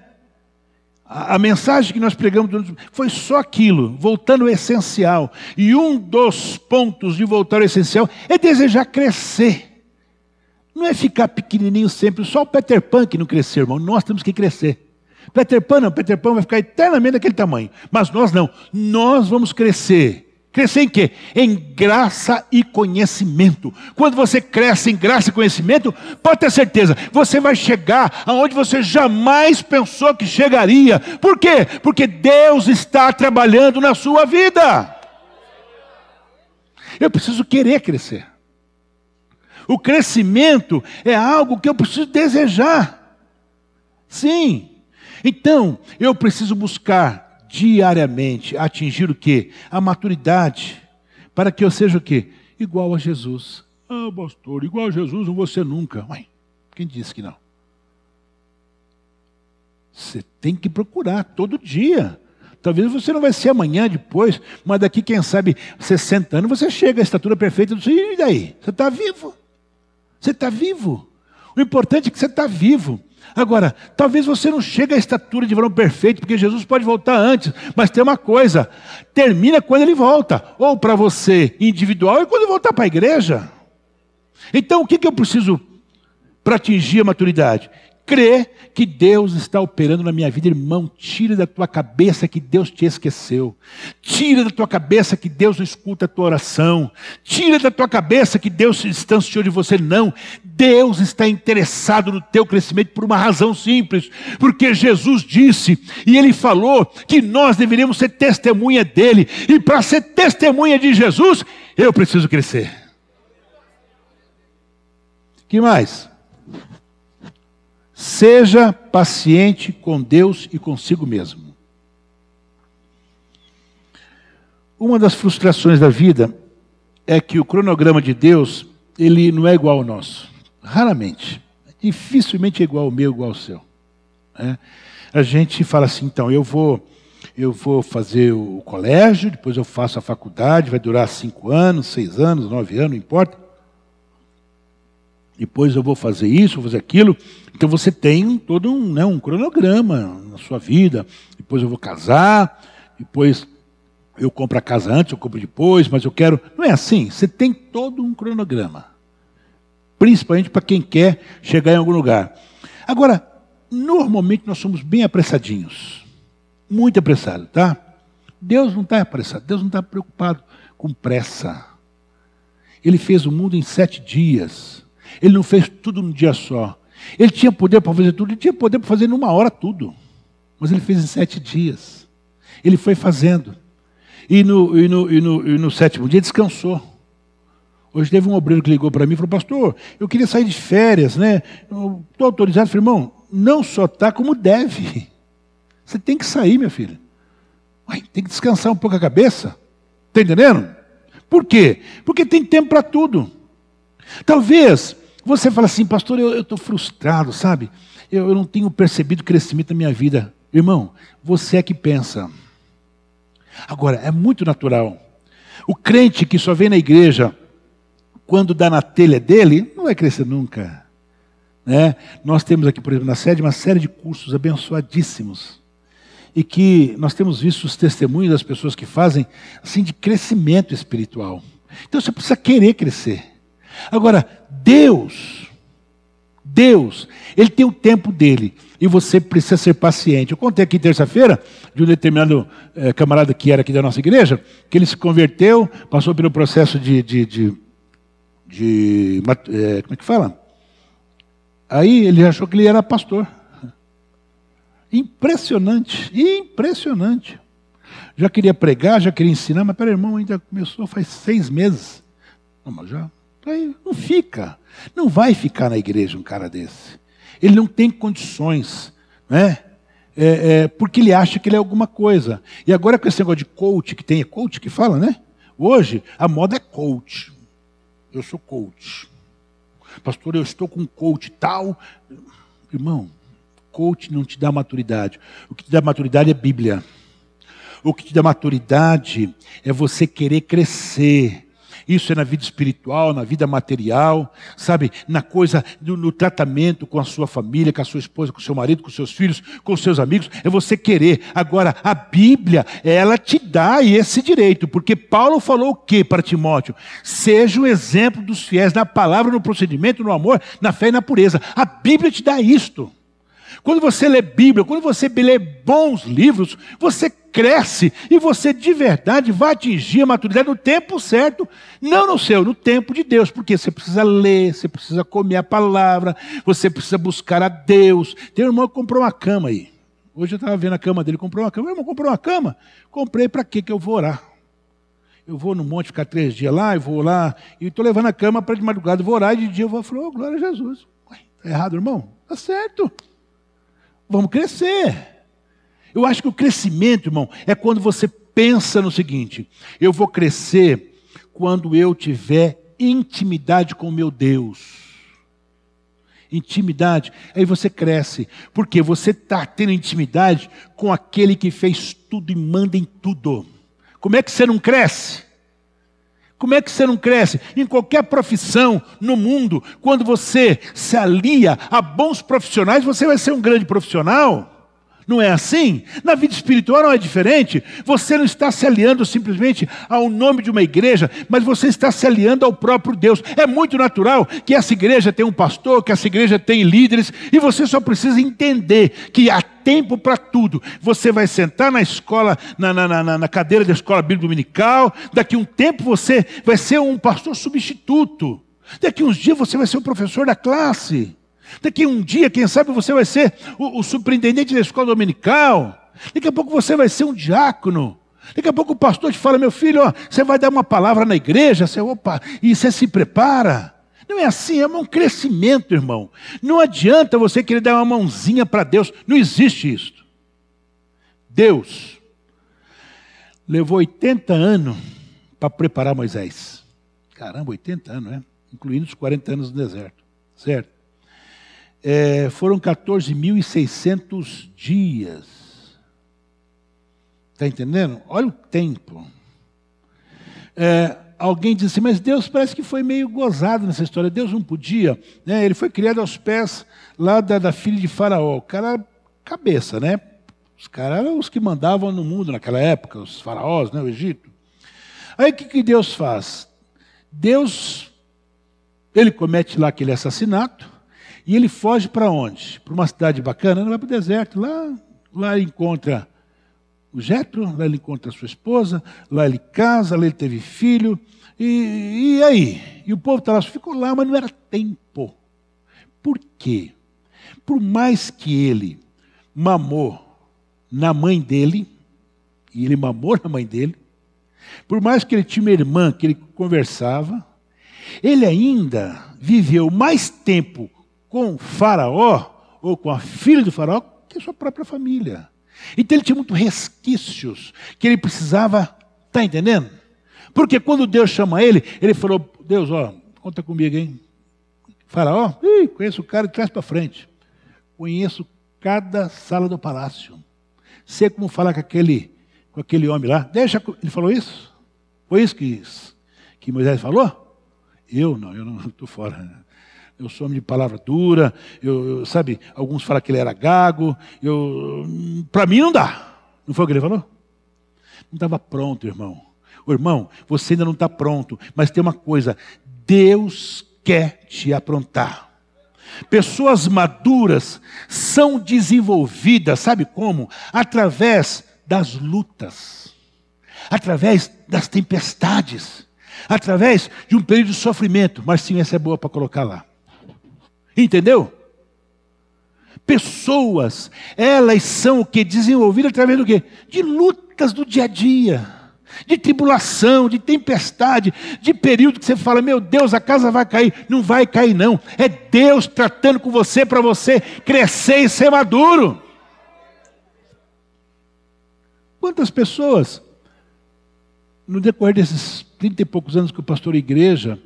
A, mensagem que nós pregamos foi só aquilo, voltando ao essencial. E um dos pontos de voltar ao essencial é desejar crescer. Não é ficar pequenininho sempre, só o Peter Pan que não cresceu, irmão. Nós temos que crescer. Peter Pan não, Peter Pan vai ficar eternamente daquele tamanho. Mas nós não. Nós vamos crescer. Crescer em quê? Em graça e conhecimento. Quando você cresce em graça e conhecimento, pode ter certeza, você vai chegar aonde você jamais pensou que chegaria. Por quê? Porque Deus está trabalhando na sua vida. Eu preciso querer crescer. O crescimento é algo que eu preciso desejar. Sim, então, eu preciso buscar diariamente atingir o quê? A maturidade, para que eu seja o quê? Igual a Jesus. Ah, pastor, igual a Jesus não vou ser nunca. Mãe, quem disse que não? Você tem que procurar todo dia. Talvez você não vai ser amanhã, depois, mas daqui, quem sabe, 60 anos, você chega à estatura perfeita do E daí? Você está vivo. Você está vivo. O importante é que você está vivo. Agora, talvez você não chegue à estatura de varão perfeito, porque Jesus pode voltar antes, mas tem uma coisa: termina quando ele volta, ou para você individual, e quando voltar para a igreja. Então, o que, que eu preciso para atingir a maturidade? crê que Deus está operando na minha vida, irmão, tira da tua cabeça que Deus te esqueceu. Tira da tua cabeça que Deus não escuta a tua oração. Tira da tua cabeça que Deus se distanciou de você. Não. Deus está interessado no teu crescimento por uma razão simples. Porque Jesus disse, e ele falou, que nós deveríamos ser testemunha dele. E para ser testemunha de Jesus, eu preciso crescer. que mais? Seja paciente com Deus e consigo mesmo. Uma das frustrações da vida é que o cronograma de Deus, ele não é igual ao nosso. Raramente. Dificilmente é igual ao meu, igual ao seu. É. A gente fala assim, então, eu vou, eu vou fazer o colégio, depois eu faço a faculdade, vai durar cinco anos, seis anos, nove anos, não importa depois eu vou fazer isso, vou fazer aquilo. Então você tem todo um, né, um cronograma na sua vida. Depois eu vou casar, depois eu compro a casa antes, eu compro depois, mas eu quero. Não é assim. Você tem todo um cronograma. Principalmente para quem quer chegar em algum lugar. Agora, normalmente nós somos bem apressadinhos. Muito apressado, tá? Deus não está apressado, Deus não está preocupado com pressa. Ele fez o mundo em sete dias. Ele não fez tudo num dia só. Ele tinha poder para fazer tudo, ele tinha poder para fazer numa hora tudo. Mas ele fez em sete dias. Ele foi fazendo. E no, e no, e no, e no sétimo dia descansou. Hoje teve um obreiro que ligou para mim e falou, pastor, eu queria sair de férias, né? Estou autorizado. Eu falei, irmão, não só está como deve. Você tem que sair, minha filha. Tem que descansar um pouco a cabeça. Está entendendo? Por quê? Porque tem tempo para tudo. Talvez Você fala assim, pastor, eu estou frustrado, sabe? Eu, eu não tenho percebido crescimento na minha vida. Irmão, você é que pensa. Agora, é muito natural. O crente que só vem na igreja quando dá na telha dele, não vai crescer nunca. Né? Nós temos aqui, por exemplo, na sede, uma série de cursos abençoadíssimos. E que nós temos visto os testemunhos das pessoas que fazem, assim, de crescimento espiritual. Então você precisa querer crescer. Agora, Deus, Deus, Ele tem o tempo dele. E você precisa ser paciente. Eu contei aqui terça-feira de um determinado eh, camarada que era aqui da nossa igreja, que ele se converteu, passou pelo processo de. de, de, de eh, como é que fala? Aí ele achou que ele era pastor. Impressionante, impressionante. Já queria pregar, já queria ensinar, mas pera, irmão, ainda começou faz seis meses. Não, mas já. Aí não fica. Não vai ficar na igreja um cara desse. Ele não tem condições, né? É, é, porque ele acha que ele é alguma coisa. E agora com esse negócio de coach que tem, é coach que fala, né? Hoje a moda é coach. Eu sou coach. Pastor, eu estou com um coach tal. Irmão, coach não te dá maturidade. O que te dá maturidade é Bíblia. O que te dá maturidade é você querer crescer. Isso é na vida espiritual, na vida material, sabe? Na coisa, no, no, tratamento com a sua família, com a sua esposa, com o seu marido, com os seus filhos, com os seus amigos. É você querer. Agora, a Bíblia, ela te dá esse direito, porque Paulo falou o que para Timóteo? Seja um exemplo dos fiéis na palavra, no procedimento, no amor, na fé e na pureza. A Bíblia te dá isto. Quando você lê Bíblia, quando você lê bons livros, você cresce e você de verdade vai atingir a maturidade no tempo certo, não no seu, no tempo de Deus, porque você precisa ler, você precisa comer a palavra, você precisa buscar a Deus. Tem um irmão que comprou uma cama aí. Hoje eu estava vendo a cama dele, comprou uma cama. Meu irmão comprou uma cama. Comprei para quê que eu vou orar? Eu vou no monte ficar três dias lá, e vou lá, e estou levando a cama para de madrugada, vou orar, e de dia eu vou falar, oh, glória a Jesus. Está errado, irmão? Está certo. Vamos crescer. Eu acho que o crescimento, irmão, é quando você pensa no seguinte: eu vou crescer quando eu tiver intimidade com meu Deus. Intimidade, aí você cresce, porque você está tendo intimidade com aquele que fez tudo e manda em tudo. Como é que você não cresce? Como é que você não cresce? Em qualquer profissão no mundo, quando você se alia a bons profissionais, você vai ser um grande profissional. Não é assim? Na vida espiritual não é diferente. Você não está se aliando simplesmente ao nome de uma igreja, mas você está se aliando ao próprio Deus. É muito natural que essa igreja tenha um pastor, que essa igreja tenha líderes, e você só precisa entender que há tempo para tudo. Você vai sentar na escola, na, na, na, na cadeira da escola bíblica dominical, daqui a um tempo você vai ser um pastor substituto. Daqui uns dias você vai ser o professor da classe. Daqui um dia, quem sabe, você vai ser o, o superintendente da escola dominical. Daqui a pouco você vai ser um diácono. Daqui a pouco o pastor te fala, meu filho, ó, você vai dar uma palavra na igreja, você, opa, e você se prepara. Não é assim, é um crescimento, irmão. Não adianta você querer dar uma mãozinha para Deus. Não existe isso. Deus levou 80 anos para preparar Moisés. Caramba, 80 anos, né? Incluindo os 40 anos no deserto. Certo? É, foram 14.600 dias. Está entendendo? Olha o tempo. É, alguém disse assim, mas Deus parece que foi meio gozado nessa história. Deus não podia. Né? Ele foi criado aos pés lá da, da filha de Faraó. O cara, cabeça, né? Os caras eram os que mandavam no mundo naquela época, os faraós, né, o Egito. Aí o que, que Deus faz? Deus, ele comete lá aquele assassinato, e ele foge para onde? Para uma cidade bacana? Não vai para o deserto. Lá, lá ele encontra o Jetro, lá ele encontra a sua esposa, lá ele casa, lá ele teve filho. E, e aí? E o povo tá lá, ficou lá, mas não era tempo. Por quê? Por mais que ele mamou na mãe dele, e ele mamou na mãe dele, por mais que ele tinha uma irmã que ele conversava, ele ainda viveu mais tempo com Faraó, ou com a filha do Faraó, que a sua própria família. Então ele tinha muitos resquícios que ele precisava, está entendendo? Porque quando Deus chama ele, ele falou: Deus, ó, conta comigo, hein? Faraó, ih, conheço o cara de trás para frente. Conheço cada sala do palácio. Sei como falar com aquele, com aquele homem lá. Deixa, ele falou isso? Foi isso que, que Moisés falou? Eu não, eu não estou fora. Eu sou homem de palavra dura. Eu, eu, sabe, alguns falam que ele era gago. Para mim não dá. Não foi o que ele falou? Não estava pronto, irmão. O irmão, você ainda não está pronto. Mas tem uma coisa: Deus quer te aprontar. Pessoas maduras são desenvolvidas, sabe como? Através das lutas, através das tempestades, através de um período de sofrimento. Mas sim, essa é boa para colocar lá. Entendeu? Pessoas, elas são o que? Desenvolvidas através do quê? De lutas do dia a dia de tribulação, de tempestade, de período que você fala: meu Deus, a casa vai cair. Não vai cair, não. É Deus tratando com você para você crescer e ser maduro. Quantas pessoas, no decorrer desses trinta e poucos anos que eu pastor igreja,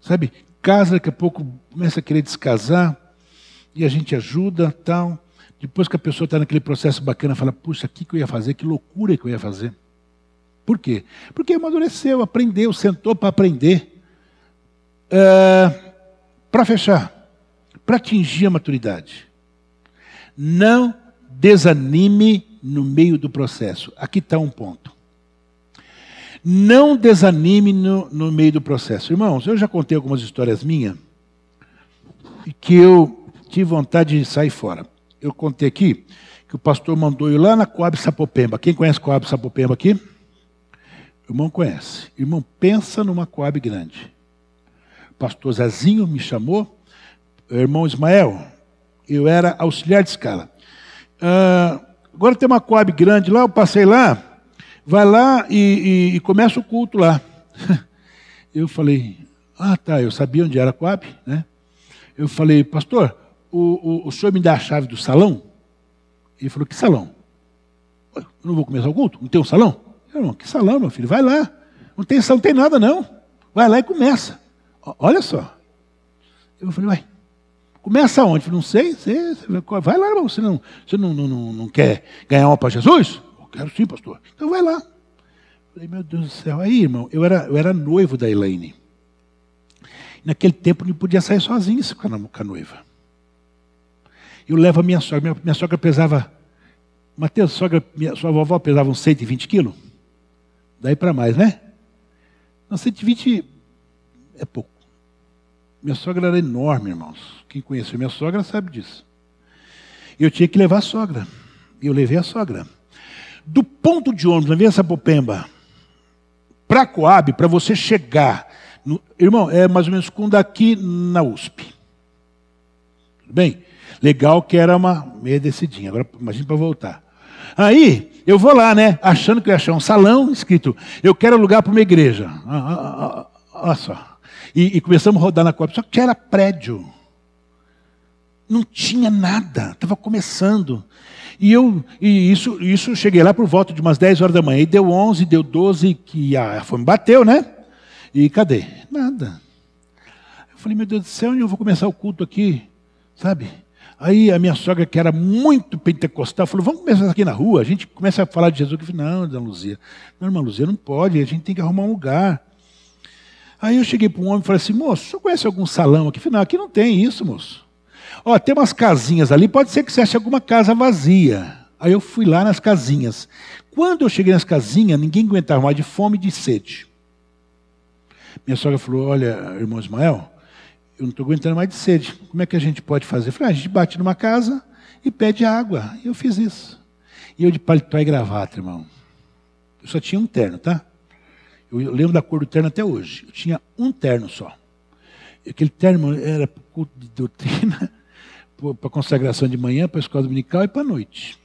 sabe, casa, daqui a pouco começa a querer descasar, e a gente ajuda, tal. Depois que a pessoa está naquele processo bacana, fala: puxa, o que, que eu ia fazer? Que loucura que eu ia fazer. Por quê? Porque amadureceu, aprendeu, sentou para aprender. É, para fechar, para atingir a maturidade, não desanime no meio do processo. Aqui está um ponto. Não desanime no, no meio do processo. Irmãos, eu já contei algumas histórias minhas que eu tive vontade de sair fora. Eu contei aqui que o pastor mandou ir lá na Coab Sapopemba. Quem conhece Coab Sapopemba aqui? Irmão conhece. Irmão pensa numa Coab grande. Pastor Zezinho me chamou. Irmão Ismael, eu era auxiliar de escala. Uh, agora tem uma Coab grande lá, eu passei lá. Vai lá e, e, e começa o culto lá. Eu falei, ah tá, eu sabia onde era Coab, né? Eu falei, pastor, o, o, o senhor me dá a chave do salão? Ele falou, que salão? Eu não vou começar o culto? Não tem um salão? Irmão, que salão, meu filho? Vai lá. Não tem salão, não tem nada, não. Vai lá e começa. Olha só. Eu falei, vai. Começa onde? Falei, não sei, sei, vai lá. Você não, você não, não, não, não quer ganhar uma para Jesus? Quero sim, pastor. Então vai lá. Falei, meu Deus do céu. Aí, irmão, eu era, eu era noivo da Elaine. Naquele tempo não podia sair sozinho com a noiva. Eu levo a minha sogra. Minha, minha sogra pesava. Mateus, sogra, minha, sua vovó pesava uns 120 quilos. Daí para mais, né? Não, 120 é pouco. Minha sogra era enorme, irmãos. Quem conheceu minha sogra sabe disso. Eu tinha que levar a sogra. E eu levei a sogra. Do ponto de ônibus, na Via Sapopemba, para Coab, para você chegar. No, irmão, é mais ou menos com daqui na USP. Tudo bem? Legal que era uma meia descidinha. Agora imagine para voltar. Aí, eu vou lá, né? Achando que eu ia achar um salão escrito, eu quero alugar para uma igreja. Ah, ah, ah, olha só. E, e, começamos a rodar na Copa. Só que era prédio. Não tinha nada. Estava começando. E eu, e isso, isso cheguei lá por volta de umas 10 horas da manhã. E deu 11, deu 12, que a fome bateu, né? E cadê? Nada. Eu falei, meu Deus do céu, onde eu vou começar o culto aqui? Sabe? Aí a minha sogra, que era muito pentecostal, falou: vamos começar aqui na rua. A gente começa a falar de Jesus. Eu falei: não, Dona Luzia, não, irmã Luzia, não pode, a gente tem que arrumar um lugar. Aí eu cheguei para um homem e falei assim: moço, senhor conhece algum salão aqui? Falei: não, aqui não tem isso, moço. Ó, tem umas casinhas ali, pode ser que você ache alguma casa vazia. Aí eu fui lá nas casinhas. Quando eu cheguei nas casinhas, ninguém aguentava mais de fome e de sede. Minha sogra falou: olha, irmão Ismael, eu não estou aguentando mais de sede. Como é que a gente pode fazer? Eu falei, ah, a gente bate numa casa e pede água. E eu fiz isso. E eu de paletó e gravata, irmão. Eu só tinha um terno, tá? Eu lembro da cor do terno até hoje. Eu tinha um terno só. Aquele terno era culto de doutrina, para a consagração de manhã, para a escola dominical e para a noite.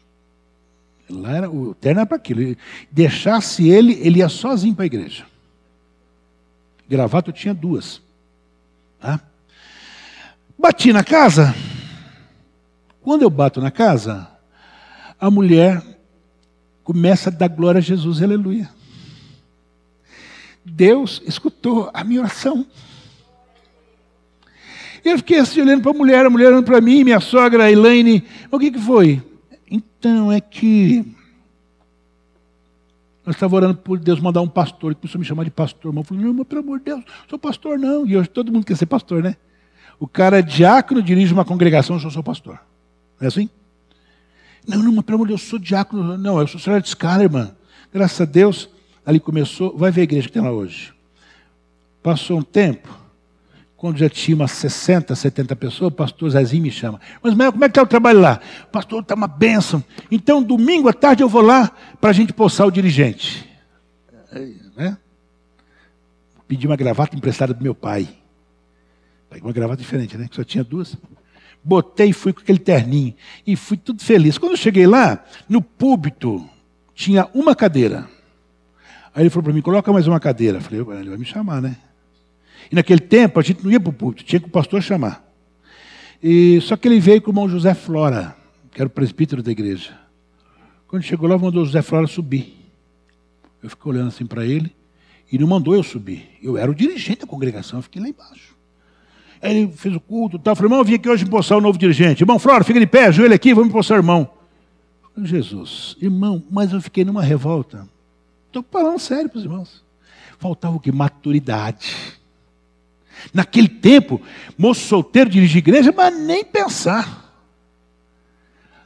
Lá era, o terno era para aquilo. Deixasse ele, ele ia sozinho para a igreja. Gravata eu tinha duas. Tá? Bati na casa. Quando eu bato na casa, a mulher começa a dar glória a Jesus, aleluia. Deus escutou a minha oração. Eu fiquei assim olhando para a mulher, a mulher olhando para mim, minha sogra, a Elaine. O que, que foi? Então, é que nós estávamos orando por Deus mandar um pastor, ele começou a me chamar de pastor. Eu falei, mas pelo amor de Deus, sou pastor não. E hoje todo mundo quer ser pastor, né? O cara é diácono, dirige uma congregação, eu sou seu pastor. Não é assim? Não, não, mas pelo amor de Deus, eu sou diácono. Não, eu sou senhora de escala, irmã. Graças a Deus, ali começou, vai ver a igreja que tem lá hoje. Passou um tempo, quando já tinha umas 60, 70 pessoas, o pastor Zezinho me chama. Mas, Mel, como é que está o trabalho lá? Pastor, está uma bênção. Então, domingo à tarde eu vou lá para a gente poçar o dirigente. Né? Pedi uma gravata emprestada do meu pai. Peguei uma gravata diferente, né? Que só tinha duas. Botei e fui com aquele terninho. E fui tudo feliz. Quando eu cheguei lá, no púlpito, tinha uma cadeira. Aí ele falou para mim, coloca mais uma cadeira. Eu falei, ele vai me chamar, né? E naquele tempo a gente não ia para o púlpito, tinha que o pastor chamar. E, só que ele veio com o irmão José Flora, que era o presbítero da igreja. Quando chegou lá, mandou o José Flora subir. Eu fiquei olhando assim para ele e não mandou eu subir. Eu era o dirigente da congregação, eu fiquei lá embaixo. Aí ele fez o culto, tal. falei, irmão, eu vim aqui hoje empossar o novo dirigente. Irmão Flora, fica de pé, joelho aqui, vamos empossar o irmão. Jesus, irmão, mas eu fiquei numa revolta. Estou falando sério para os irmãos. Faltava o que? Maturidade. Naquele tempo, moço solteiro dirigir igreja, mas nem pensar.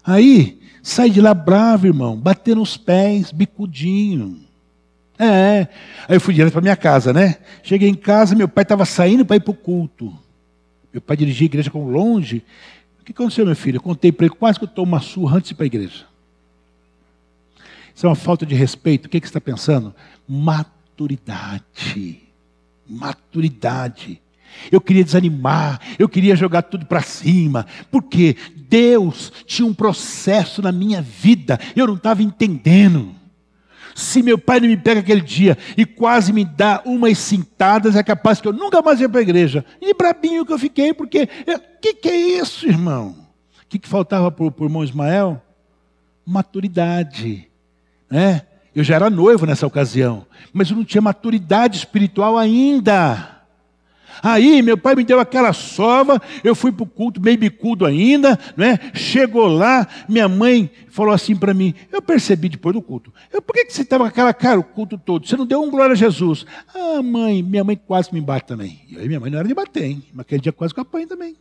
Aí, sai de lá bravo, irmão, batendo os pés, bicudinho. É, aí eu fui direto para minha casa, né? Cheguei em casa, meu pai estava saindo para ir para o culto. Meu pai dirigia a igreja com longe. O que aconteceu, meu filho? Eu contei para ele, quase que eu tomo uma surra antes de ir para a igreja. Isso é uma falta de respeito. O que, que você está pensando? Maturidade maturidade. Eu queria desanimar, eu queria jogar tudo para cima, porque Deus tinha um processo na minha vida, eu não estava entendendo. Se meu pai não me pega aquele dia e quase me dá umas cintadas, é capaz que eu nunca mais ia para a igreja. E brabinho que eu fiquei, porque. O que, que, é isso, irmão? O que, que faltava para o irmão Ismael? Maturidade. Né? Eu já era noivo nessa ocasião, mas eu não tinha maturidade espiritual ainda. Aí meu pai me deu aquela sova, eu fui para o culto meio bicudo ainda, né? chegou lá, minha mãe falou assim para mim, eu percebi depois do culto, eu, por que, que você estava com aquela cara o culto todo? Você não deu um glória a Jesus? Ah mãe, minha mãe quase me bate também. E aí minha mãe não era de bater, hein? mas aquele dia quase que eu apanhei também.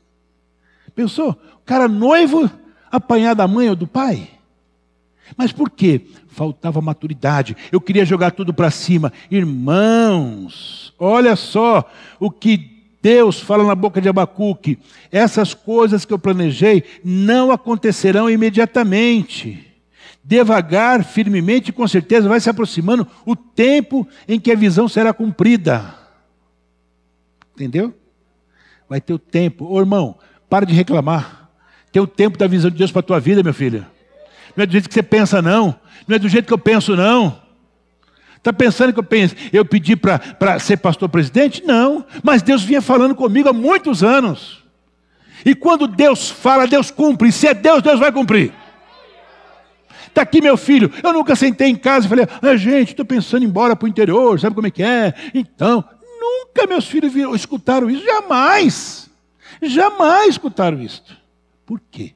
Pensou? O cara noivo apanhar da mãe ou do pai? Mas por quê? Faltava maturidade. Eu queria jogar tudo para cima. Irmãos, olha só o que Deus fala na boca de Abacuque. Essas coisas que eu planejei não acontecerão imediatamente. Devagar, firmemente, com certeza vai se aproximando o tempo em que a visão será cumprida. Entendeu? Vai ter o tempo. Ô irmão, para de reclamar. Tem o tempo da visão de Deus para a tua vida, meu filho. Não é do jeito que você pensa, não. Não é do jeito que eu penso, não. Está pensando que eu penso, eu pedi para ser pastor presidente? Não. Mas Deus vinha falando comigo há muitos anos. E quando Deus fala, Deus cumpre. Se é Deus, Deus vai cumprir. Está aqui meu filho. Eu nunca sentei em casa e falei, ah, gente, estou pensando em ir embora para o interior, sabe como é que é? Então, nunca meus filhos viram, escutaram isso. Jamais. Jamais escutaram isso. Por quê?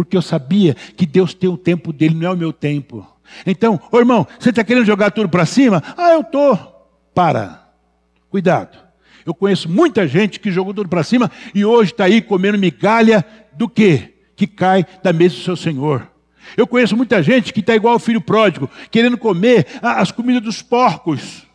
Porque eu sabia que Deus tem o tempo dele, não é o meu tempo. Então, ô irmão, você está querendo jogar tudo para cima? Ah, eu estou. Para. Cuidado. Eu conheço muita gente que jogou tudo para cima e hoje está aí comendo migalha do quê? Que cai da mesa do seu Senhor. Eu conheço muita gente que está igual ao filho pródigo, querendo comer as comidas dos porcos.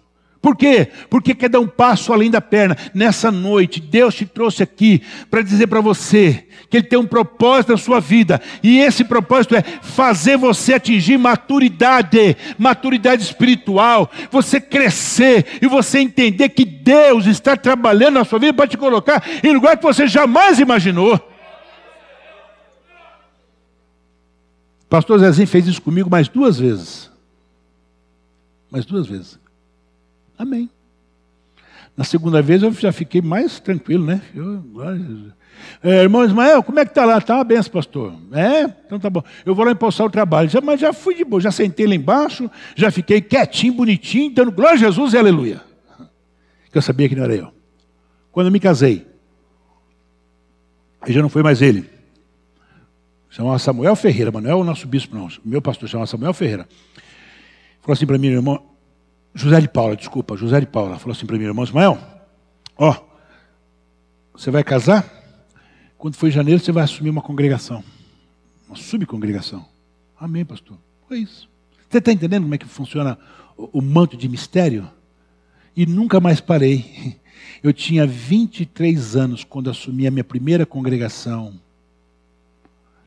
Por quê? Porque quer dar um passo além da perna. Nessa noite, Deus te trouxe aqui para dizer para você que Ele tem um propósito na sua vida. E esse propósito é fazer você atingir maturidade, maturidade espiritual, você crescer e você entender que Deus está trabalhando na sua vida para te colocar em lugar que você jamais imaginou. Pastor Zezinho fez isso comigo mais duas vezes. Mais duas vezes. Amém. Na segunda vez eu já fiquei mais tranquilo, né? Eu, é, irmão Ismael, como é que está lá? Está uma benção, pastor. É? Então tá bom. Eu vou lá impulsar o trabalho. Já, mas já fui de boa, já sentei lá embaixo, já fiquei quietinho, bonitinho, dando glória a Jesus e aleluia. Que eu sabia que não era eu. Quando eu me casei, já não foi mais ele. Chamava Samuel Ferreira, mas não é o nosso bispo, não. Meu pastor chamava Samuel Ferreira. Falou assim para mim, irmão, José de Paula, desculpa, José de Paula. Falou assim para mim, irmão Ismael, ó, você vai casar? Quando for em janeiro, você vai assumir uma congregação. Uma subcongregação. Amém, pastor. Foi isso. Você está entendendo como é que funciona o, o manto de mistério? E nunca mais parei. Eu tinha 23 anos quando assumi a minha primeira congregação.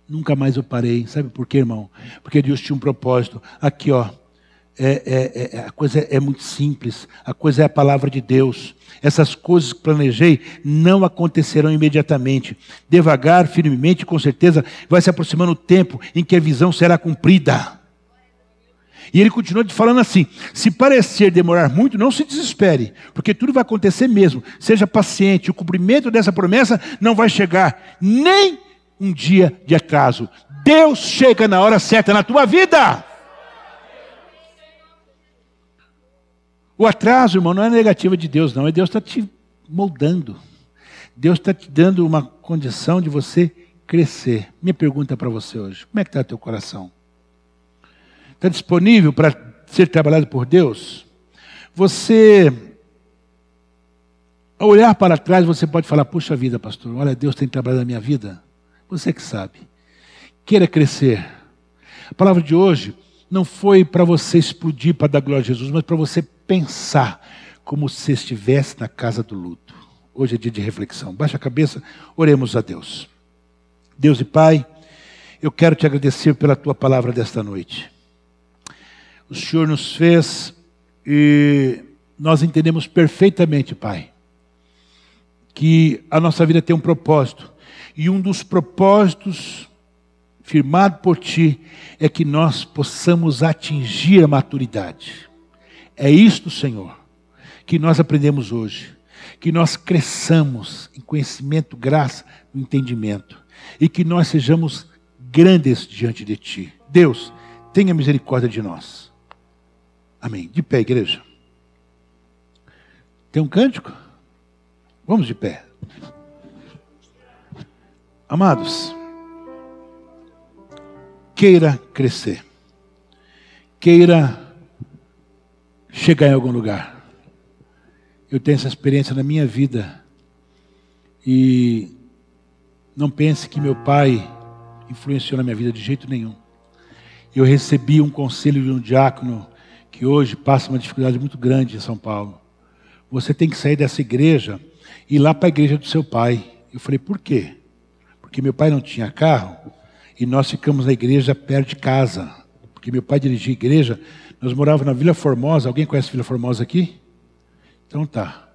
Nunca mais eu parei. Sabe por quê, irmão? Porque Deus tinha um propósito. Aqui, ó. É, é, é, a coisa é muito simples. A coisa é a palavra de Deus. Essas coisas que planejei não acontecerão imediatamente. Devagar, firmemente, com certeza, vai se aproximando o tempo em que a visão será cumprida. E ele continua falando assim: se parecer demorar muito, não se desespere, porque tudo vai acontecer mesmo. Seja paciente, o cumprimento dessa promessa não vai chegar nem um dia de atraso. Deus chega na hora certa na tua vida. O atraso, irmão, não é negativa de Deus, não. É Deus está te moldando. Deus está te dando uma condição de você crescer. Minha pergunta para você hoje: como é que está teu coração? está disponível para ser trabalhado por Deus, você, ao olhar para trás, você pode falar: Puxa vida, pastor, olha, Deus tem trabalhado na minha vida. Você que sabe. Queira crescer. A palavra de hoje não foi para você explodir para dar glória a Jesus, mas para você pensar como se estivesse na casa do luto. Hoje é dia de reflexão. Baixa a cabeça, oremos a Deus. Deus e Pai, eu quero te agradecer pela tua palavra desta noite o Senhor nos fez e nós entendemos perfeitamente, Pai, que a nossa vida tem um propósito. E um dos propósitos firmado por Ti é que nós possamos atingir a maturidade. É isto, Senhor, que nós aprendemos hoje. Que nós cresçamos em conhecimento, graça e entendimento. E que nós sejamos grandes diante de Ti. Deus, tenha misericórdia de nós. Amém. De pé, igreja. Tem um cântico? Vamos de pé. Amados, queira crescer, queira chegar em algum lugar. Eu tenho essa experiência na minha vida e não pense que meu pai influenciou na minha vida de jeito nenhum. Eu recebi um conselho de um diácono que hoje passa uma dificuldade muito grande em São Paulo. Você tem que sair dessa igreja e ir lá para a igreja do seu pai. Eu falei, por quê? Porque meu pai não tinha carro e nós ficamos na igreja perto de casa. Porque meu pai dirigia a igreja, nós morávamos na Vila Formosa. Alguém conhece Vila Formosa aqui? Então tá.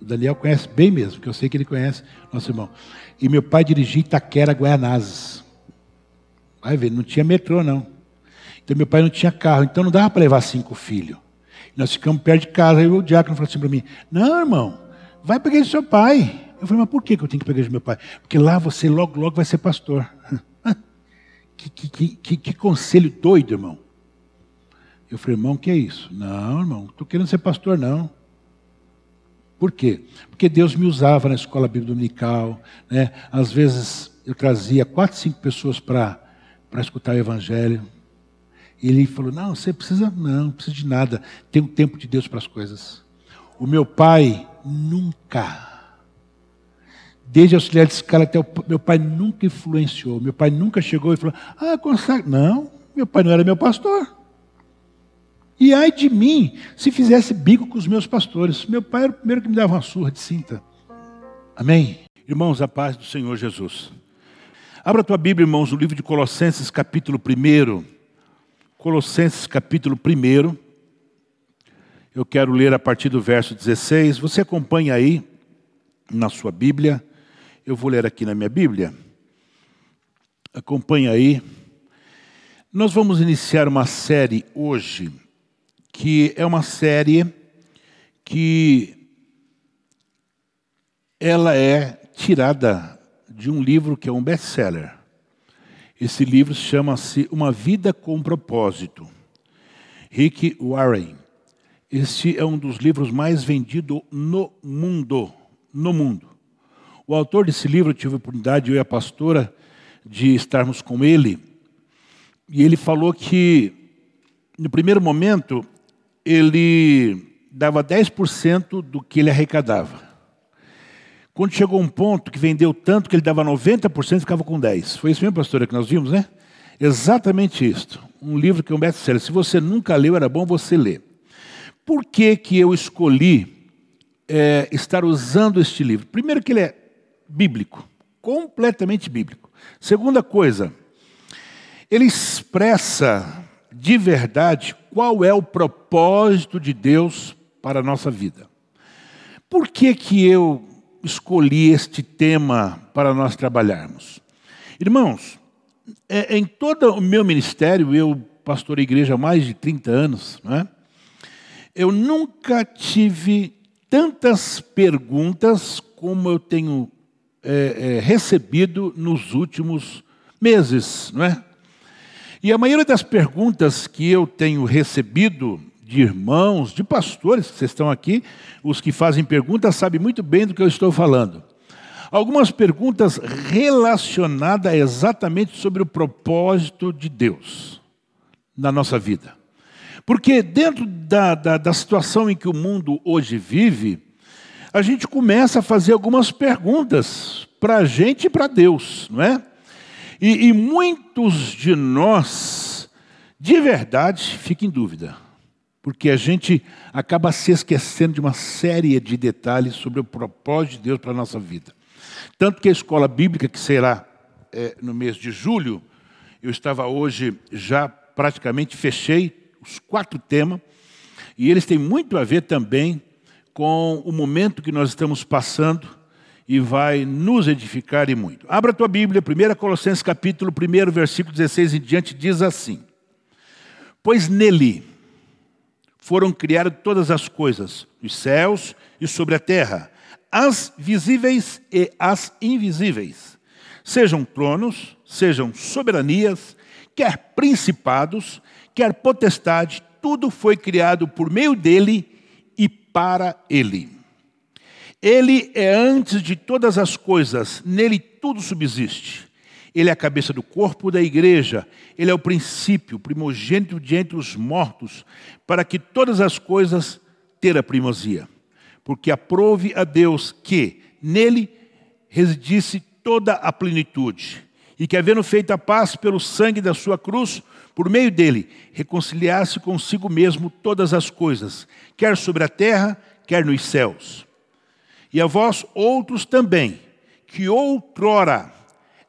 O Daniel conhece bem mesmo, porque eu sei que ele conhece nosso irmão. E meu pai dirigia Itaquera, Guaianazes. Vai ver, não tinha metrô não. Então meu pai não tinha carro, então não dava para levar cinco filhos. Nós ficamos perto de casa, aí o diácono falou assim para mim: Não, irmão, vai pegar seu pai. Eu falei, mas por que eu tenho que pegar meu pai? Porque lá você logo, logo vai ser pastor. que, que, que, que, conselho doido, irmão. Eu falei, irmão, que é isso? Não, irmão, estou querendo ser pastor, não. Por quê? Porque Deus me usava na escola bíblica dominical. Né? Às vezes eu trazia quatro, cinco pessoas para escutar o evangelho. Ele falou: Não, você precisa, não, não precisa de nada. Tem um tempo de Deus para as coisas. O meu pai nunca, desde auxiliar de escala até o meu pai nunca influenciou. Meu pai nunca chegou e falou: Ah, consagra. Não, meu pai não era meu pastor. E ai de mim se fizesse bico com os meus pastores. Meu pai era o primeiro que me dava uma surra de cinta. Amém? Irmãos, a paz do Senhor Jesus. Abra a tua Bíblia, irmãos, no livro de Colossenses, capítulo 1. Colossenses capítulo 1. Eu quero ler a partir do verso 16. Você acompanha aí na sua Bíblia. Eu vou ler aqui na minha Bíblia. Acompanha aí. Nós vamos iniciar uma série hoje, que é uma série que ela é tirada de um livro que é um best-seller. Esse livro chama-se Uma Vida com Propósito. Rick Warren. Este é um dos livros mais vendidos no mundo. No mundo. O autor desse livro, eu tive a oportunidade, eu e a pastora, de estarmos com ele, e ele falou que, no primeiro momento, ele dava 10% do que ele arrecadava. Quando chegou um ponto que vendeu tanto que ele dava 90%, ficava com 10%. Foi isso mesmo, pastora, que nós vimos, né? Exatamente isso. Um livro que é um best-seller. Se você nunca leu, era bom você ler. Por que, que eu escolhi é, estar usando este livro? Primeiro que ele é bíblico, completamente bíblico. Segunda coisa, ele expressa de verdade qual é o propósito de Deus para a nossa vida. Por que, que eu escolhi este tema para nós trabalharmos? Irmãos, é, em todo o meu ministério, eu pastorei igreja há mais de 30 anos, não é? eu nunca tive tantas perguntas como eu tenho é, é, recebido nos últimos meses, não é? E a maioria das perguntas que eu tenho recebido de irmãos, de pastores vocês estão aqui, os que fazem perguntas sabem muito bem do que eu estou falando. Algumas perguntas relacionadas exatamente sobre o propósito de Deus na nossa vida. Porque dentro da, da, da situação em que o mundo hoje vive, a gente começa a fazer algumas perguntas para a gente e para Deus, não é? E, e muitos de nós, de verdade, ficam em dúvida porque a gente acaba se esquecendo de uma série de detalhes sobre o propósito de Deus para a nossa vida. Tanto que a escola bíblica, que será é, no mês de julho, eu estava hoje já praticamente fechei os quatro temas, e eles têm muito a ver também com o momento que nós estamos passando e vai nos edificar e muito. Abra a tua Bíblia, 1 Colossenses capítulo 1, versículo 16 em diante, diz assim: Pois nele foram criadas todas as coisas, os céus e sobre a terra, as visíveis e as invisíveis, sejam tronos, sejam soberanias, quer principados, quer potestade, tudo foi criado por meio dele e para ele. Ele é antes de todas as coisas, nele tudo subsiste. Ele é a cabeça do corpo da igreja, ele é o princípio, primogênito de entre os mortos, para que todas as coisas tenham primazia. Porque aprove a Deus que nele residisse toda a plenitude, e que, havendo feito a paz pelo sangue da sua cruz, por meio dele, reconciliasse consigo mesmo todas as coisas, quer sobre a terra, quer nos céus. E a vós outros também, que outrora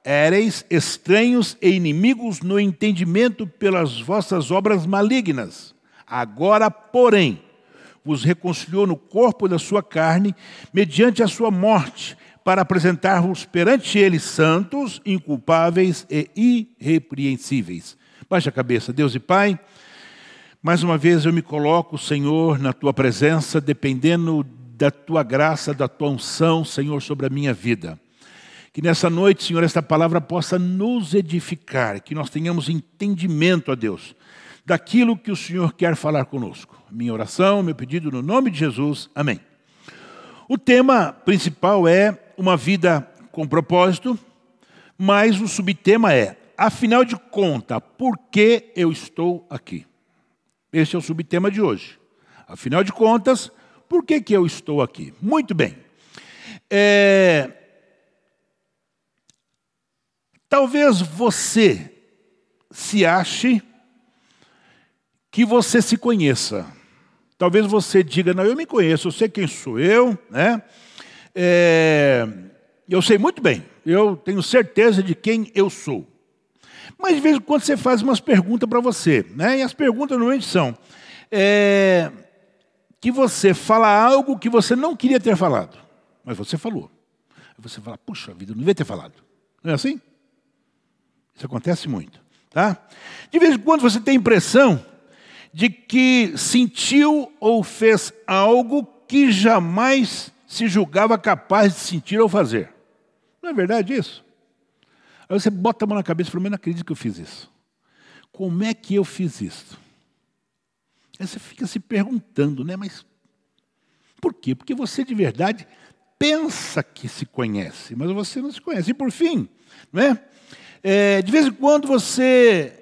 Éreis estranhos e inimigos no entendimento pelas vossas obras malignas. Agora, porém, vos reconciliou no corpo da sua carne, mediante a sua morte, para apresentar-vos perante ele santos, inculpáveis e irrepreensíveis. Baixa a cabeça, Deus e Pai. Mais uma vez eu me coloco, Senhor, na tua presença, dependendo da tua graça, da tua unção, Senhor, sobre a minha vida. Que nessa noite, Senhor, esta palavra possa nos edificar, que nós tenhamos entendimento, a Deus, daquilo que o Senhor quer falar conosco. Minha oração, meu pedido no nome de Jesus. Amém. O tema principal é uma vida com propósito, mas o subtema é, afinal de contas, por que eu estou aqui? Esse é o subtema de hoje. Afinal de contas, por que, que eu estou aqui? Muito bem. É, Talvez você se ache que você se conheça. Talvez você diga, não, eu me conheço, eu sei quem sou eu, né? É, eu sei muito bem, eu tenho certeza de quem eu sou. Mas de vez em quando você faz umas perguntas para você, né? E as perguntas normalmente são é, que você fala algo que você não queria ter falado, mas você falou. Aí você fala, puxa vida, eu não devia ter falado. Não é assim? Isso acontece muito. Tá? De vez em quando você tem a impressão de que sentiu ou fez algo que jamais se julgava capaz de sentir ou fazer. Não é verdade isso? Aí você bota a mão na cabeça e fala, mas não acredito que eu fiz isso. Como é que eu fiz isso? Aí você fica se perguntando, né? Mas por quê? Porque você de verdade pensa que se conhece, mas você não se conhece. E por fim, não é? é de vez em quando você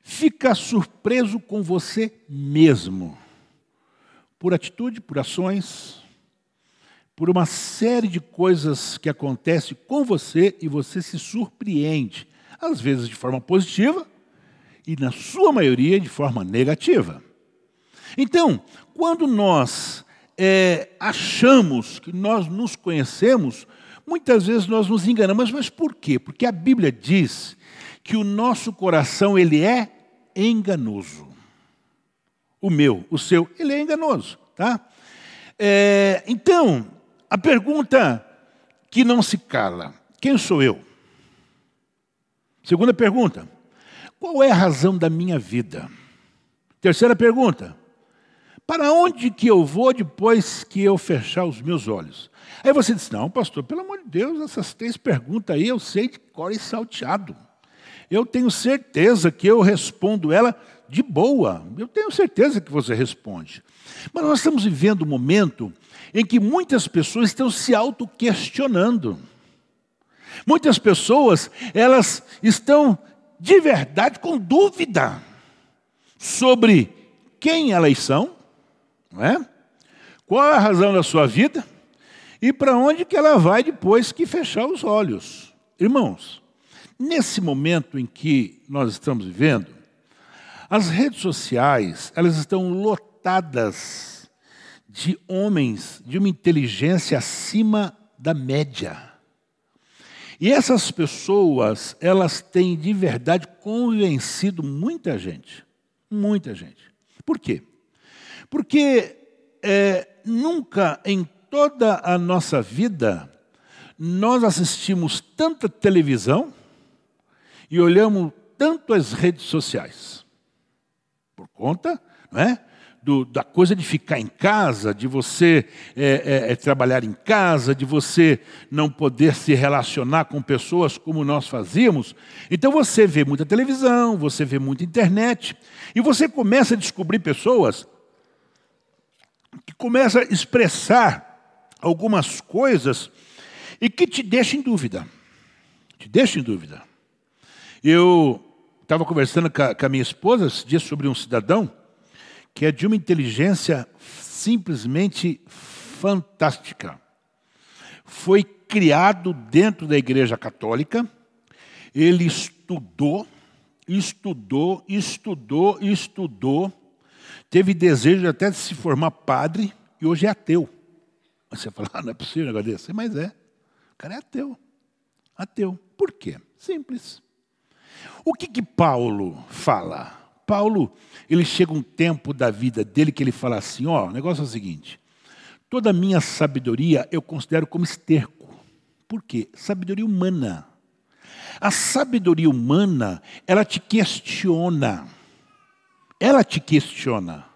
fica surpreso com você mesmo, por atitude, por ações, por uma série de coisas que acontecem com você e você se surpreende, às vezes de forma positiva e, na sua maioria, de forma negativa. Então, quando nós é, achamos que nós nos conhecemos, muitas vezes nós nos enganamos. Mas por quê? Porque a Bíblia diz que o nosso coração ele é enganoso. O meu, o seu, ele é enganoso, tá? É, então, a pergunta que não se cala: quem sou eu? Segunda pergunta: qual é a razão da minha vida? Terceira pergunta: para onde que eu vou depois que eu fechar os meus olhos? Aí você diz: Não, pastor, pelo amor de Deus, essas três perguntas aí eu sei de cor e salteado. Eu tenho certeza que eu respondo ela de boa. Eu tenho certeza que você responde. Mas nós estamos vivendo um momento em que muitas pessoas estão se auto-questionando. Muitas pessoas, elas estão de verdade com dúvida sobre quem elas são, não é? Qual é a razão da sua vida? E para onde que ela vai depois que fechar os olhos? Irmãos, nesse momento em que nós estamos vivendo, as redes sociais, elas estão lotadas de homens de uma inteligência acima da média. E essas pessoas, elas têm de verdade convencido muita gente. Muita gente. Por quê? Porque é, nunca em toda a nossa vida nós assistimos tanta televisão e olhamos tanto as redes sociais. Por conta não é, do, da coisa de ficar em casa, de você é, é, é, trabalhar em casa, de você não poder se relacionar com pessoas como nós fazíamos. Então você vê muita televisão, você vê muita internet, e você começa a descobrir pessoas que começa a expressar algumas coisas e que te deixa em dúvida. Te deixa em dúvida. Eu estava conversando com a minha esposa esse dia sobre um cidadão que é de uma inteligência simplesmente fantástica. Foi criado dentro da Igreja Católica, ele estudou, estudou, estudou, estudou, Teve desejo até de se formar padre e hoje é ateu. Você fala, ah, não é possível um negócio desse. Mas é. O cara é ateu. Ateu. Por quê? Simples. O que, que Paulo fala? Paulo, ele chega um tempo da vida dele que ele fala assim: ó, o negócio é o seguinte. Toda a minha sabedoria eu considero como esterco. Por quê? Sabedoria humana. A sabedoria humana, ela te questiona ela te questiona.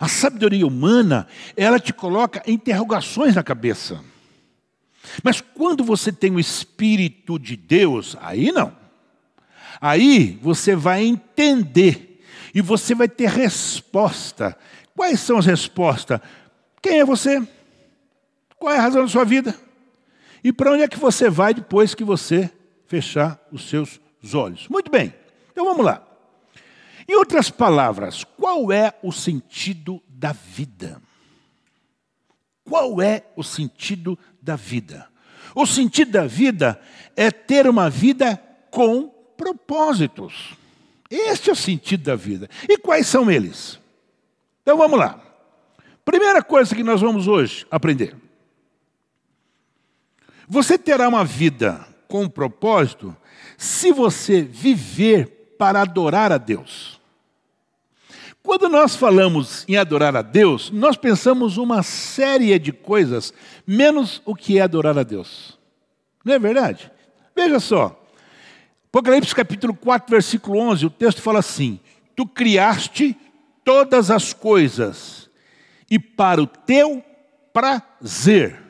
A sabedoria humana, ela te coloca interrogações na cabeça. Mas quando você tem o Espírito de Deus, aí não. Aí você vai entender e você vai ter resposta. Quais são as respostas? Quem é você? Qual é a razão da sua vida? E para onde é que você vai depois que você fechar os seus olhos? Muito bem, então vamos lá. Em outras palavras, qual é o sentido da vida? Qual é o sentido da vida? O sentido da vida é ter uma vida com propósitos. Este é o sentido da vida. E quais são eles? Então vamos lá. Primeira coisa que nós vamos hoje aprender. Você terá uma vida com propósito se você viver para adorar a Deus. Quando nós falamos em adorar a Deus, nós pensamos uma série de coisas, menos o que é adorar a Deus. Não é verdade? Veja só. Apocalipse capítulo 4, versículo 11, o texto fala assim: Tu criaste todas as coisas, e para o teu prazer,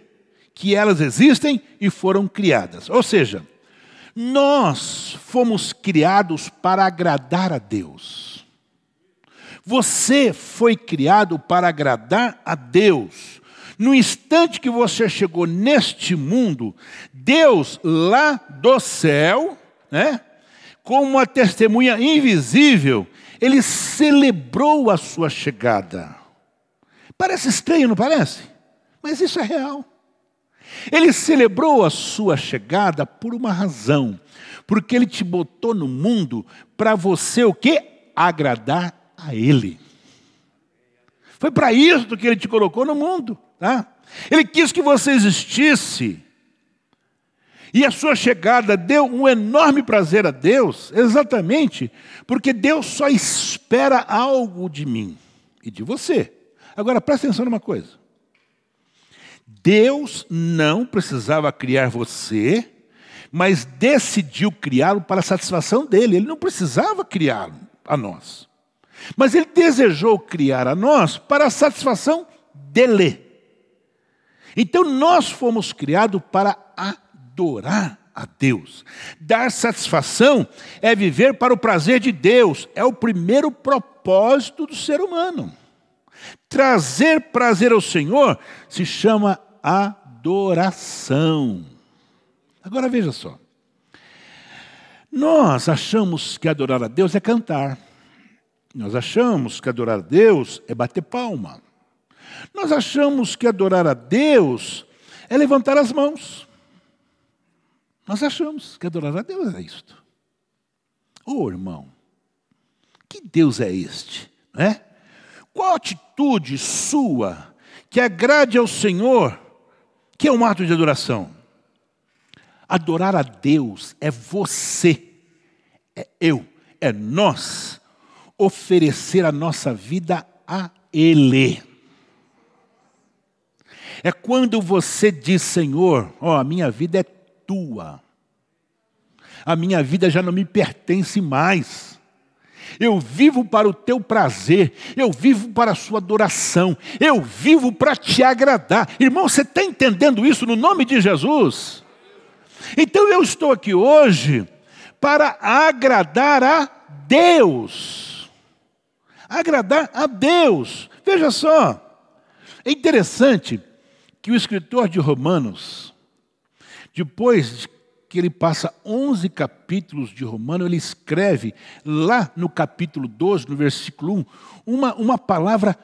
que elas existem e foram criadas. Ou seja, nós fomos criados para agradar a Deus. Você foi criado para agradar a Deus. No instante que você chegou neste mundo, Deus lá do céu, né, como uma testemunha invisível, ele celebrou a sua chegada. Parece estranho, não parece? Mas isso é real. Ele celebrou a sua chegada por uma razão, porque ele te botou no mundo para você o quê? Agradar a ele. Foi para isso que ele te colocou no mundo, tá? Ele quis que você existisse. E a sua chegada deu um enorme prazer a Deus, exatamente porque Deus só espera algo de mim e de você. Agora presta atenção numa coisa. Deus não precisava criar você, mas decidiu criá-lo para a satisfação dele. Ele não precisava criá-lo a nós. Mas ele desejou criar a nós para a satisfação dele. Então nós fomos criados para adorar a Deus. Dar satisfação é viver para o prazer de Deus, é o primeiro propósito do ser humano. Trazer prazer ao Senhor se chama adoração. Agora veja só. Nós achamos que adorar a Deus é cantar. Nós achamos que adorar a Deus é bater palma. Nós achamos que adorar a Deus é levantar as mãos. Nós achamos que adorar a Deus é isto. Ô oh, irmão, que Deus é este? Né? Qual atitude sua que agrade ao Senhor, que é um ato de adoração? Adorar a Deus é você, é eu, é nós oferecer a nossa vida a Ele. É quando você diz, Senhor, ó, oh, a minha vida é tua. A minha vida já não me pertence mais. Eu vivo para o teu prazer, eu vivo para a sua adoração, eu vivo para te agradar. Irmão, você está entendendo isso no nome de Jesus? Então eu estou aqui hoje para agradar a Deus agradar a Deus. Veja só, é interessante que o escritor de Romanos, depois que ele passa 11 capítulos de Romanos, ele escreve lá no capítulo 12, no versículo 1, uma, uma palavra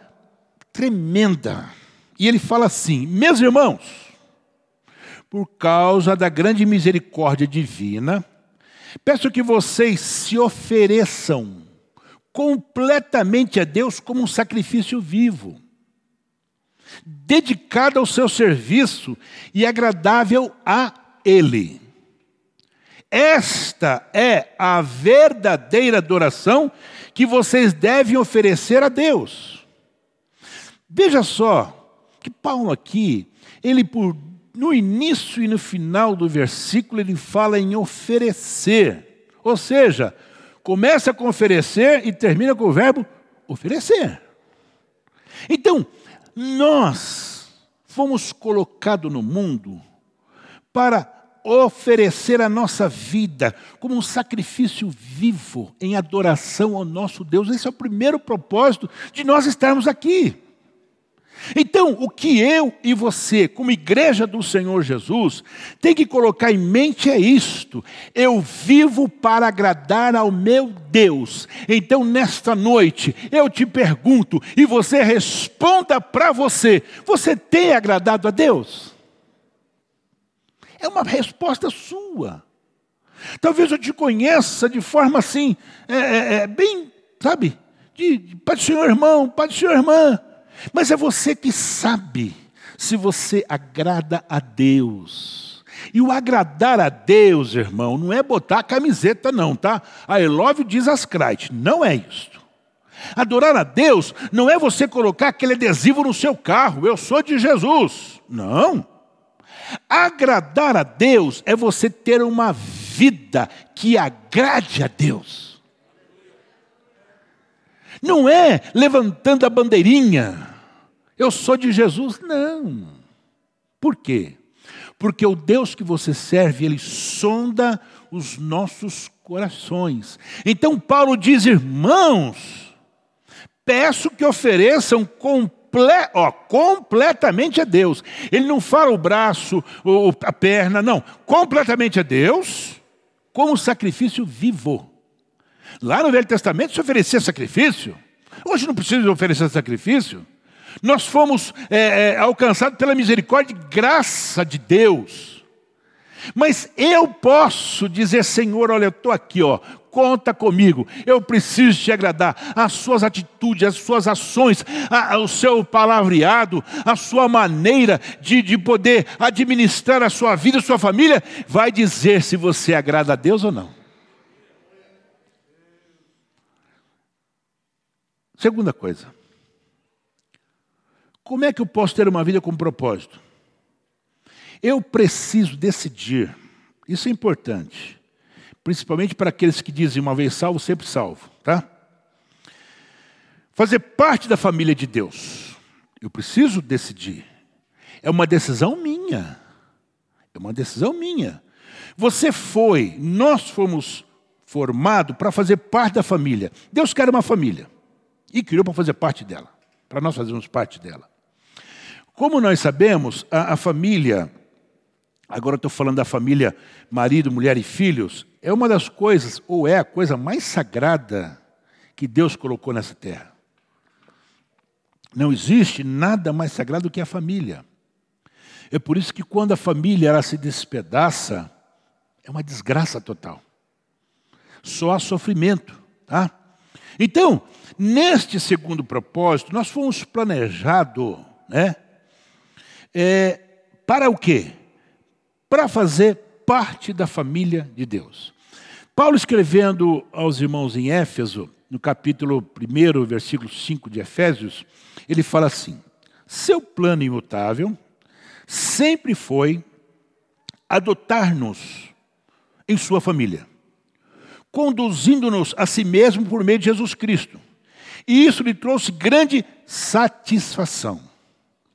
tremenda. E ele fala assim: Meus irmãos, por causa da grande misericórdia divina, peço que vocês se ofereçam completamente a Deus como um sacrifício vivo, dedicado ao seu serviço e agradável a Ele. Esta é a verdadeira adoração que vocês devem oferecer a Deus. Veja só que Paulo aqui, ele por no início e no final do versículo ele fala em oferecer. Ou seja, Começa com oferecer e termina com o verbo oferecer. Então, nós fomos colocados no mundo para oferecer a nossa vida como um sacrifício vivo em adoração ao nosso Deus. Esse é o primeiro propósito de nós estarmos aqui. Então, o que eu e você, como igreja do Senhor Jesus, tem que colocar em mente é isto: eu vivo para agradar ao meu Deus. Então, nesta noite, eu te pergunto e você responda para você: você tem agradado a Deus? É uma resposta sua. Talvez eu te conheça de forma assim, é, é, é bem, sabe, de, de Pai do Senhor irmão, Pai do Senhor irmã. Mas é você que sabe se você agrada a Deus. E o agradar a Deus, irmão, não é botar a camiseta, não, tá? A Elóvio diz as Christ, não é isto. Adorar a Deus não é você colocar aquele adesivo no seu carro, eu sou de Jesus. Não. Agradar a Deus é você ter uma vida que agrade a Deus. Não é levantando a bandeirinha. Eu sou de Jesus. Não. Por quê? Porque o Deus que você serve, ele sonda os nossos corações. Então Paulo diz, irmãos, peço que ofereçam com comple ó, completamente a Deus. Ele não fala o braço, ou a perna, não. Completamente a Deus, como sacrifício vivo. Lá no Velho Testamento se oferecia sacrifício. Hoje não precisa oferecer sacrifício. Nós fomos é, é, alcançados pela misericórdia e graça de Deus. Mas eu posso dizer, Senhor, olha, eu estou aqui, ó, conta comigo, eu preciso te agradar. As suas atitudes, as suas ações, a, a, o seu palavreado, a sua maneira de, de poder administrar a sua vida, a sua família, vai dizer se você agrada a Deus ou não. Segunda coisa, como é que eu posso ter uma vida com propósito? Eu preciso decidir, isso é importante. Principalmente para aqueles que dizem uma vez salvo, sempre salvo, tá? Fazer parte da família de Deus. Eu preciso decidir. É uma decisão minha. É uma decisão minha. Você foi, nós fomos formados para fazer parte da família. Deus quer uma família. E criou para fazer parte dela. Para nós fazermos parte dela. Como nós sabemos, a, a família, agora estou falando da família marido, mulher e filhos, é uma das coisas, ou é a coisa mais sagrada que Deus colocou nessa terra. Não existe nada mais sagrado que a família. É por isso que quando a família ela se despedaça, é uma desgraça total. Só há sofrimento, tá? Então, neste segundo propósito, nós fomos planejados, né? É, para o quê? Para fazer parte da família de Deus. Paulo escrevendo aos irmãos em Éfeso, no capítulo 1, versículo 5 de Efésios, ele fala assim: Seu plano imutável sempre foi adotar-nos em sua família, conduzindo-nos a si mesmo por meio de Jesus Cristo. E isso lhe trouxe grande satisfação.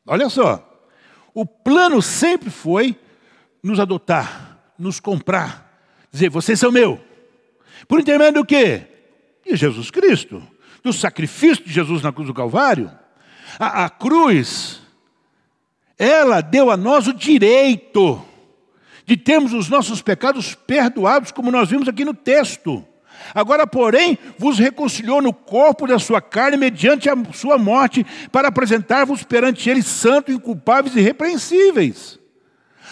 Olha só, o plano sempre foi nos adotar, nos comprar, dizer, vocês são meu. Por intermédio do quê? De Jesus Cristo, do sacrifício de Jesus na cruz do Calvário. A, a cruz, ela deu a nós o direito de termos os nossos pecados perdoados, como nós vimos aqui no texto. Agora, porém, vos reconciliou no corpo da sua carne mediante a sua morte, para apresentar-vos perante ele santo, inculpáveis e irrepreensíveis.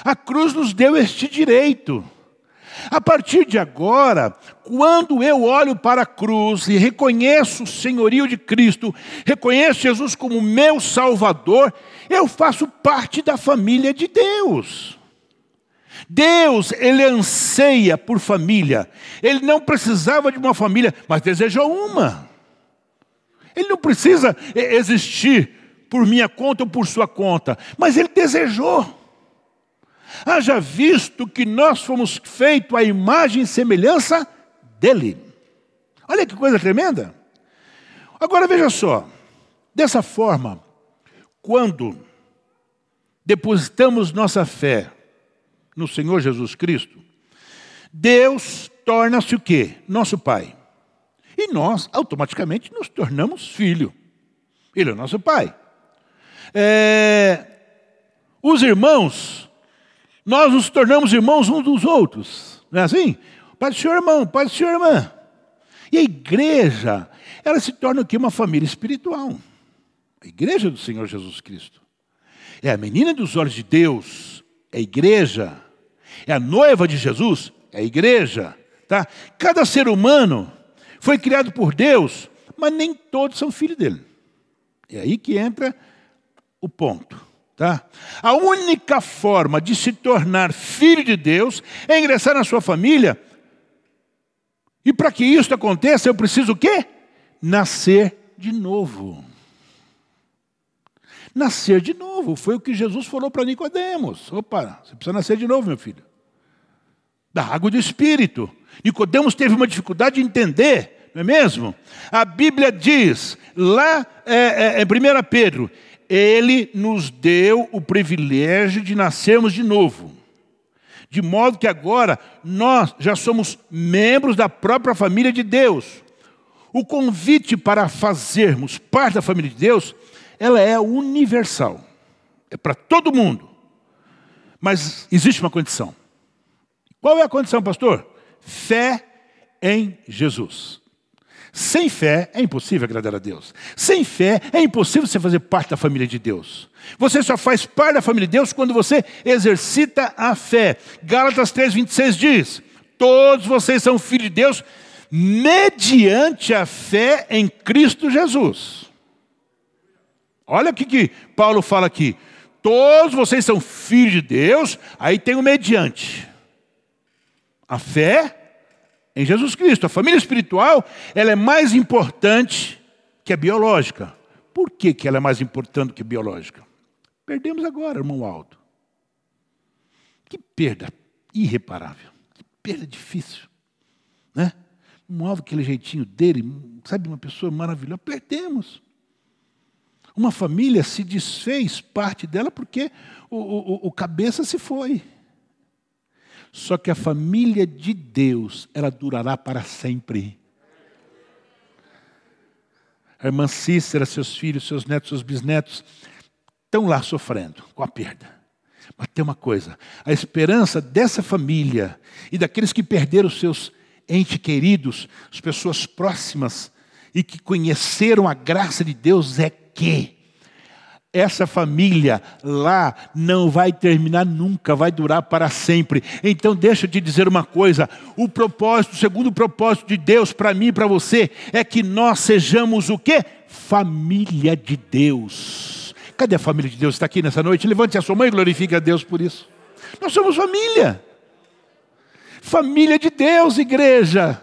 A cruz nos deu este direito. A partir de agora, quando eu olho para a cruz e reconheço o senhorio de Cristo, reconheço Jesus como meu Salvador, eu faço parte da família de Deus. Deus, ele anseia por família. Ele não precisava de uma família, mas desejou uma. Ele não precisa existir por minha conta ou por sua conta, mas ele desejou. Haja visto que nós fomos feitos à imagem e semelhança dele. Olha que coisa tremenda. Agora veja só, dessa forma, quando depositamos nossa fé no Senhor Jesus Cristo, Deus torna-se o quê? Nosso Pai. E nós, automaticamente, nos tornamos filho. Ele é nosso Pai. É... Os irmãos, nós nos tornamos irmãos uns dos outros. Não é assim? Pai do seu irmão, pai do seu irmã. E a igreja, ela se torna aqui uma família espiritual. A igreja do Senhor Jesus Cristo. É a menina dos olhos de Deus, é a igreja é a noiva de Jesus, é a igreja. Tá? Cada ser humano foi criado por Deus, mas nem todos são filhos dele. É aí que entra o ponto. Tá? A única forma de se tornar filho de Deus é ingressar na sua família. E para que isso aconteça, eu preciso o quê? Nascer de novo. Nascer de novo. Foi o que Jesus falou para Nicodemos. Opa, você precisa nascer de novo, meu filho da água do Espírito. Nicodemos teve uma dificuldade de entender, não é mesmo? A Bíblia diz, lá é, é, em 1 Pedro, ele nos deu o privilégio de nascermos de novo. De modo que agora nós já somos membros da própria família de Deus. O convite para fazermos parte da família de Deus ela é universal. É para todo mundo. Mas existe uma condição. Qual é a condição, pastor? Fé em Jesus. Sem fé é impossível agradar a Deus. Sem fé é impossível você fazer parte da família de Deus. Você só faz parte da família de Deus quando você exercita a fé. Gálatas 3:26 diz: Todos vocês são filhos de Deus mediante a fé em Cristo Jesus. Olha o que, que Paulo fala aqui. Todos vocês são filhos de Deus, aí tem o mediante. A fé em Jesus Cristo. A família espiritual ela é mais importante que a biológica. Por que, que ela é mais importante que a biológica? Perdemos agora, irmão Aldo. Que perda irreparável. Que perda difícil. Né? Um Aldo, aquele jeitinho dele, sabe, uma pessoa maravilhosa. Perdemos. Uma família se desfez parte dela porque o, o, o cabeça se foi. Só que a família de Deus, ela durará para sempre. A irmã Cícera, seus filhos, seus netos, seus bisnetos, estão lá sofrendo com a perda. Mas tem uma coisa: a esperança dessa família e daqueles que perderam seus entes queridos, as pessoas próximas e que conheceram a graça de Deus é que essa família lá não vai terminar nunca, vai durar para sempre. Então, deixa eu te dizer uma coisa: o propósito, o segundo propósito de Deus para mim e para você é que nós sejamos o quê? Família de Deus. Cadê a família de Deus? Está aqui nessa noite? Levante a sua mão e glorifique a Deus por isso. Nós somos família. Família de Deus, igreja.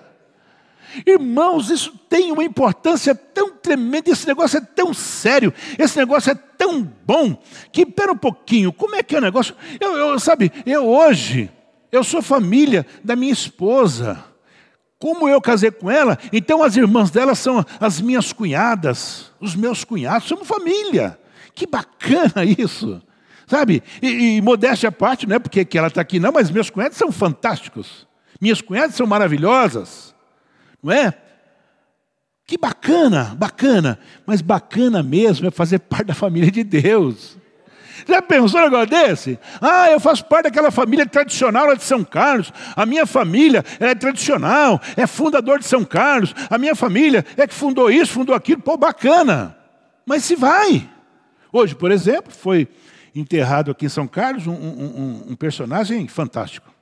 Irmãos, isso tem uma importância tão tremenda, esse negócio é tão sério, esse negócio é tão bom, que, pera um pouquinho, como é que é o negócio? Eu, eu sabe, eu hoje, eu sou família da minha esposa. Como eu casei com ela, então as irmãs dela são as minhas cunhadas, os meus cunhados, somos família. Que bacana isso. Sabe? E, e modéstia à parte, não é porque ela está aqui, não, mas meus cunhados são fantásticos. Minhas cunhadas são maravilhosas não é? Que bacana, bacana, mas bacana mesmo é fazer parte da família de Deus. Já pensou um negócio desse? Ah, eu faço parte daquela família tradicional lá de São Carlos. A minha família é tradicional, é fundador de São Carlos. A minha família é que fundou isso, fundou aquilo. Pô, bacana. Mas se vai. Hoje, por exemplo, foi enterrado aqui em São Carlos um, um, um personagem fantástico.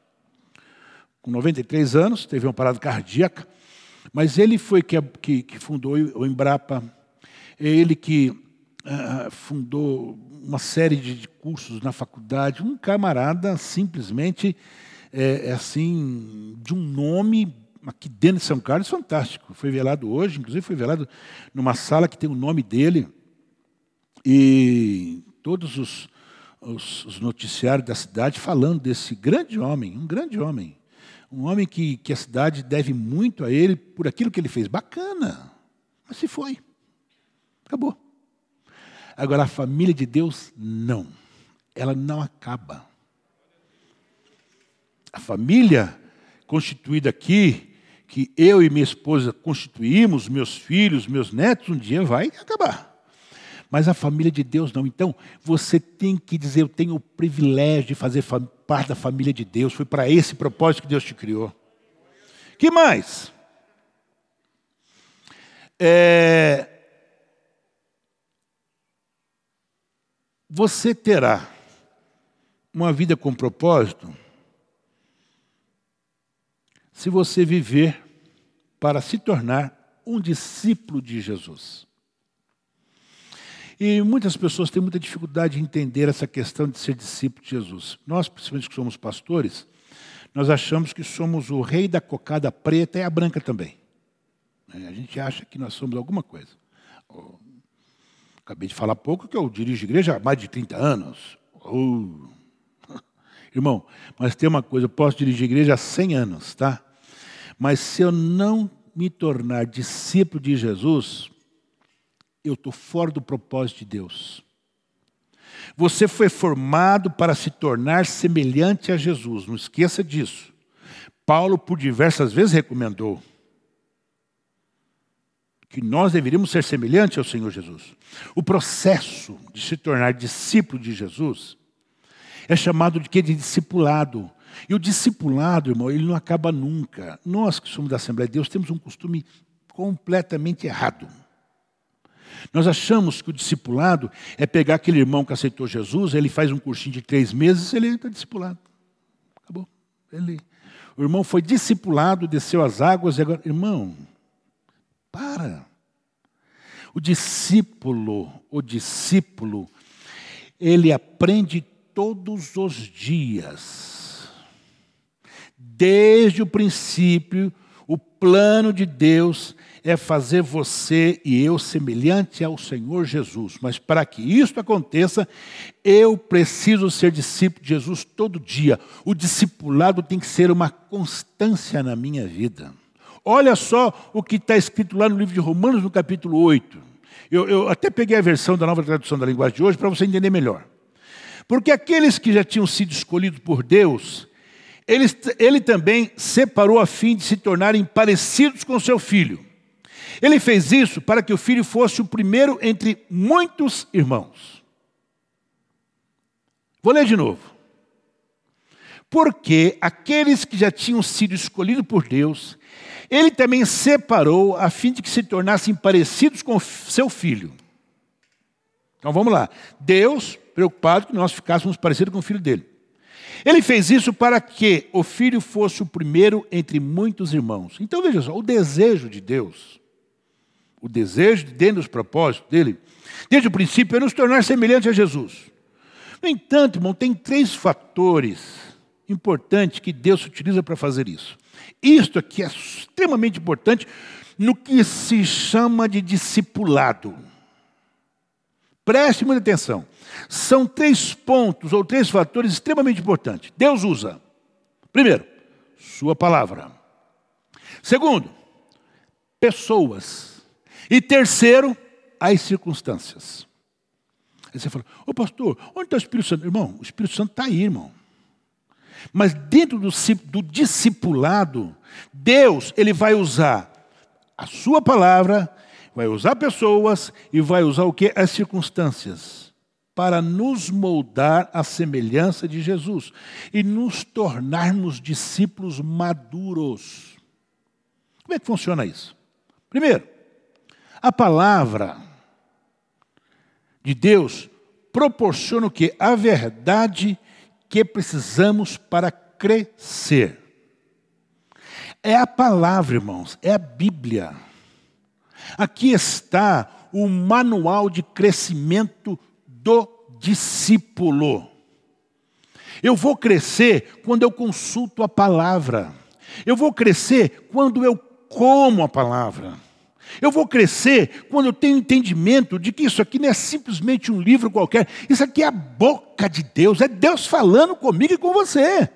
Com 93 anos, teve uma parada cardíaca mas ele foi que, que, que fundou o Embrapa, ele que uh, fundou uma série de, cursos na faculdade, um camarada simplesmente é, é, assim, de um nome aqui dentro de São Carlos fantástico. Foi velado hoje, inclusive foi velado numa sala que tem o nome dele. E todos os, os, os noticiários da cidade falando desse grande homem, um grande homem um homem que, que a cidade deve muito a ele por aquilo que ele fez. Bacana, mas se foi. Acabou. Agora, a família de Deus, não. Ela não acaba. A família constituída aqui, que eu e minha esposa constituímos, meus filhos, meus netos, um dia vai acabar. Mas a família de Deus não. Então, você tem que dizer: eu tenho o privilégio de fazer parte da família de Deus. Foi para esse propósito que Deus te criou. Que mais? É... Você terá uma vida com propósito se você viver para se tornar um discípulo de Jesus. E muitas pessoas têm muita dificuldade de entender essa questão de ser discípulo de Jesus. Nós, principalmente que somos pastores, nós achamos que somos o rei da cocada preta e a branca também. É, a gente acha que nós somos alguma coisa. Acabei de falar pouco que eu dirijo igreja há mais de 30 anos. Irmão, mas tem uma coisa, eu posso dirigir igreja há 100 anos, tá? Mas se eu não me tornar discípulo de Jesus, eu estou fora do propósito de Deus. Você foi formado para se tornar semelhante a Jesus, não esqueça disso. Paulo, por diversas vezes, recomendou. que nós deveríamos ser semelhantes ao Senhor Jesus. O processo de se tornar discípulo de Jesus é chamado de quê? De discipulado. E o discipulado, irmão, ele não acaba nunca. Nós que somos da Assembleia de Deus temos um costume completamente errado. Nós achamos que o discipulado é pegar aquele irmão que aceitou Jesus, ele faz um cursinho de três meses, ele está discipulado. Acabou. Ele, o irmão foi discipulado, desceu as águas e agora, irmão, para. O discípulo, o discípulo, ele aprende todos os dias. Desde o princípio, o plano de Deus é fazer você e eu semelhante ao Senhor Jesus. Mas para que isso aconteça, eu preciso ser discípulo de Jesus todo dia. O discipulado tem que ser uma constância na minha vida. Olha só o que está escrito lá no livro de Romanos, no capítulo 8. Eu, eu até peguei a versão da nova tradução da linguagem de hoje para você entender melhor. Porque aqueles que já tinham sido escolhidos por Deus, ele, ele também separou a fim de se tornarem parecidos com seu filho. Ele fez isso para que o filho fosse o primeiro entre muitos irmãos. Vou ler de novo. Porque aqueles que já tinham sido escolhidos por Deus, ele também separou a fim de que se tornassem parecidos com seu filho. Então vamos lá. Deus, preocupado que nós ficássemos parecidos com o filho dele. Ele fez isso para que o filho fosse o primeiro entre muitos irmãos. Então veja só, o desejo de Deus, o desejo de dentro dos propósitos dele, desde o princípio, é nos tornar semelhante a Jesus. No entanto, irmão, tem três fatores importantes que Deus utiliza para fazer isso. Isto aqui é extremamente importante no que se chama de discipulado. Preste muita atenção. São três pontos ou três fatores extremamente importantes. Deus usa, primeiro, Sua palavra. Segundo, pessoas. E terceiro, as circunstâncias. Aí você fala, ô pastor, onde está o Espírito Santo? Irmão, o Espírito Santo está aí, irmão. Mas dentro do, do discipulado, Deus ele vai usar a sua palavra, vai usar pessoas e vai usar o que? As circunstâncias para nos moldar à semelhança de Jesus e nos tornarmos discípulos maduros. Como é que funciona isso? Primeiro, a palavra de Deus proporciona o que? A verdade que precisamos para crescer. É a palavra, irmãos, é a Bíblia. Aqui está o manual de crescimento do discípulo. Eu vou crescer quando eu consulto a palavra. Eu vou crescer quando eu como a palavra. Eu vou crescer quando eu tenho entendimento de que isso aqui não é simplesmente um livro qualquer, isso aqui é a boca de Deus, é Deus falando comigo e com você.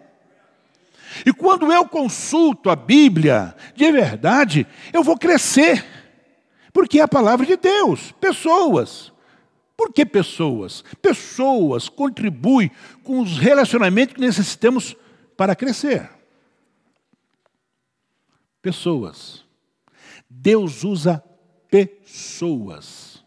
E quando eu consulto a Bíblia de verdade, eu vou crescer, porque é a palavra de Deus, pessoas. Por que pessoas? Pessoas contribuem com os relacionamentos que necessitamos para crescer. Pessoas. Deus usa pessoas.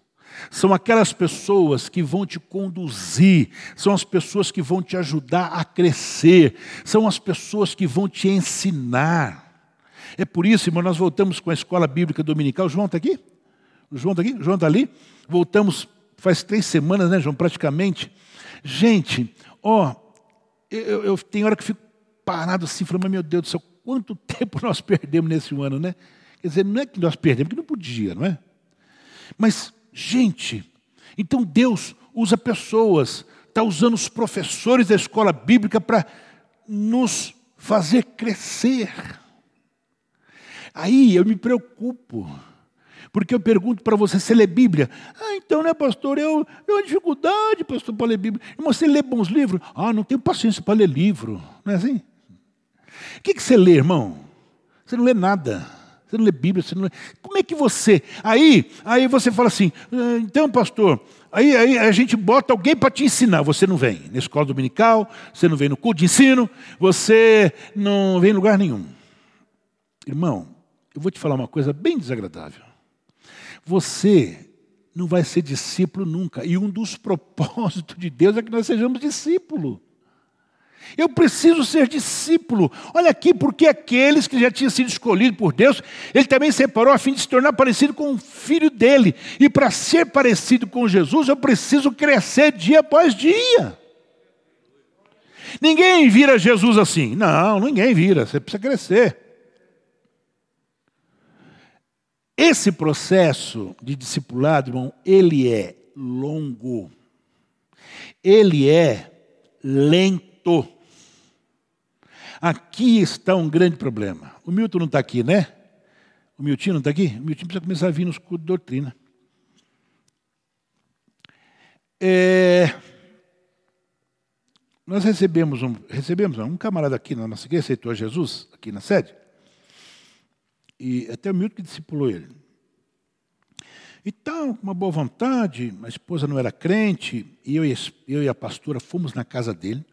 São aquelas pessoas que vão te conduzir, são as pessoas que vão te ajudar a crescer, são as pessoas que vão te ensinar. É por isso, irmão, nós voltamos com a escola bíblica dominical. O João está aqui? O João está aqui? O João está ali? Voltamos faz três semanas, né, João? Praticamente. Gente, ó, eu, eu tenho hora que fico parado assim, falando, mas meu Deus do céu, quanto tempo nós perdemos nesse ano, né? Quer dizer, não é que nós perdemos, que não podia, não é? Mas, gente, então Deus usa pessoas, está usando os professores da escola bíblica para nos fazer crescer. Aí eu me preocupo, porque eu pergunto para você, você lê Bíblia? Ah, então, né, pastor, eu, tenho dificuldade, pastor, para ler Bíblia. Irmão, você lê bons livros? Ah, não tenho paciência para ler livro. Não é assim? O que, que você lê, irmão? Você não lê nada. Você não lê Bíblia, você não lê. Como é que você. Aí, aí você fala assim, ah, então, pastor, aí, aí a gente bota alguém para te ensinar. Você não vem na escola dominical, você não vem no culto de ensino, você não vem em lugar nenhum. Irmão, eu vou te falar uma coisa bem desagradável. Você não vai ser discípulo nunca. E um dos propósitos de Deus é que nós sejamos discípulo. Eu preciso ser discípulo. Olha aqui, porque aqueles que já tinham sido escolhidos por Deus, Ele também separou a fim de se tornar parecido com o filho dele. E para ser parecido com Jesus, eu preciso crescer dia após dia. Ninguém vira Jesus assim. Não, ninguém vira. Você precisa crescer. Esse processo de discipulado, irmão, ele é longo. Ele é lento. Aqui está um grande problema. O Milton não está aqui, né? O Milton não está aqui? O Milton precisa começar a vir nos cursos de doutrina. É, nós recebemos um, recebemos um camarada aqui na nossa igreja, aceitou Jesus, aqui na sede. E até o Milton que discipulou ele. E tal, com uma boa vontade, a esposa não era crente, e eu e, eu e a pastora fomos na casa dele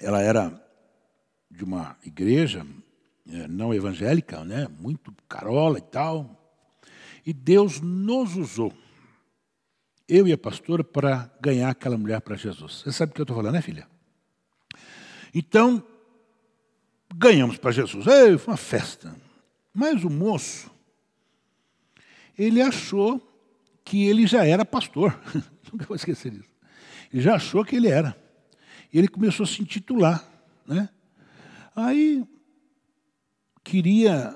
ela era de uma igreja é, não evangélica, né? muito carola e tal. E Deus nos usou, eu e a pastora, para ganhar aquela mulher para Jesus. Você sabe o que eu estou falando, né, filha? Então, ganhamos para Jesus. Ei, foi uma festa. Mas o moço, ele achou que ele já era pastor. Nunca vou esquecer disso. Ele já achou que ele era ele começou a se intitular. Né? Aí, queria,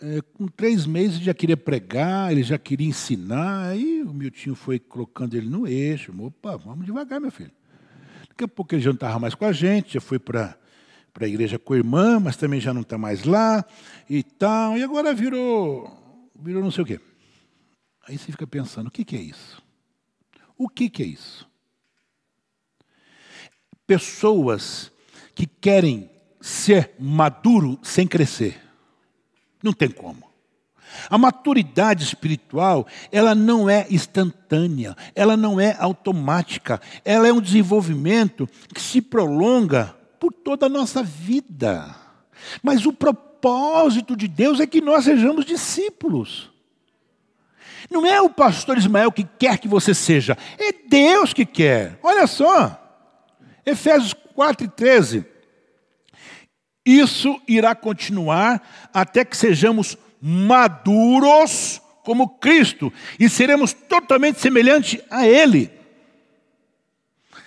é, com três meses, já queria pregar, ele já queria ensinar. Aí o Miltinho foi colocando ele no eixo. Opa, vamos devagar, meu filho. Daqui a pouco ele já não estava mais com a gente, já foi para para a igreja com a irmã, mas também já não está mais lá e tal. E agora virou, virou não sei o quê. Aí você fica pensando, o que, que é isso? O que, que é isso? Pessoas que querem ser maduro sem crescer. Não tem como. A maturidade espiritual, ela não é instantânea, ela não é automática, ela é um desenvolvimento que se prolonga por toda a nossa vida. Mas o propósito de Deus é que nós sejamos discípulos. Não é o pastor Ismael que quer que você seja, é Deus que quer. Olha só. Efésios 4 e 13. Isso irá continuar até que sejamos maduros como Cristo e seremos totalmente semelhantes a Ele.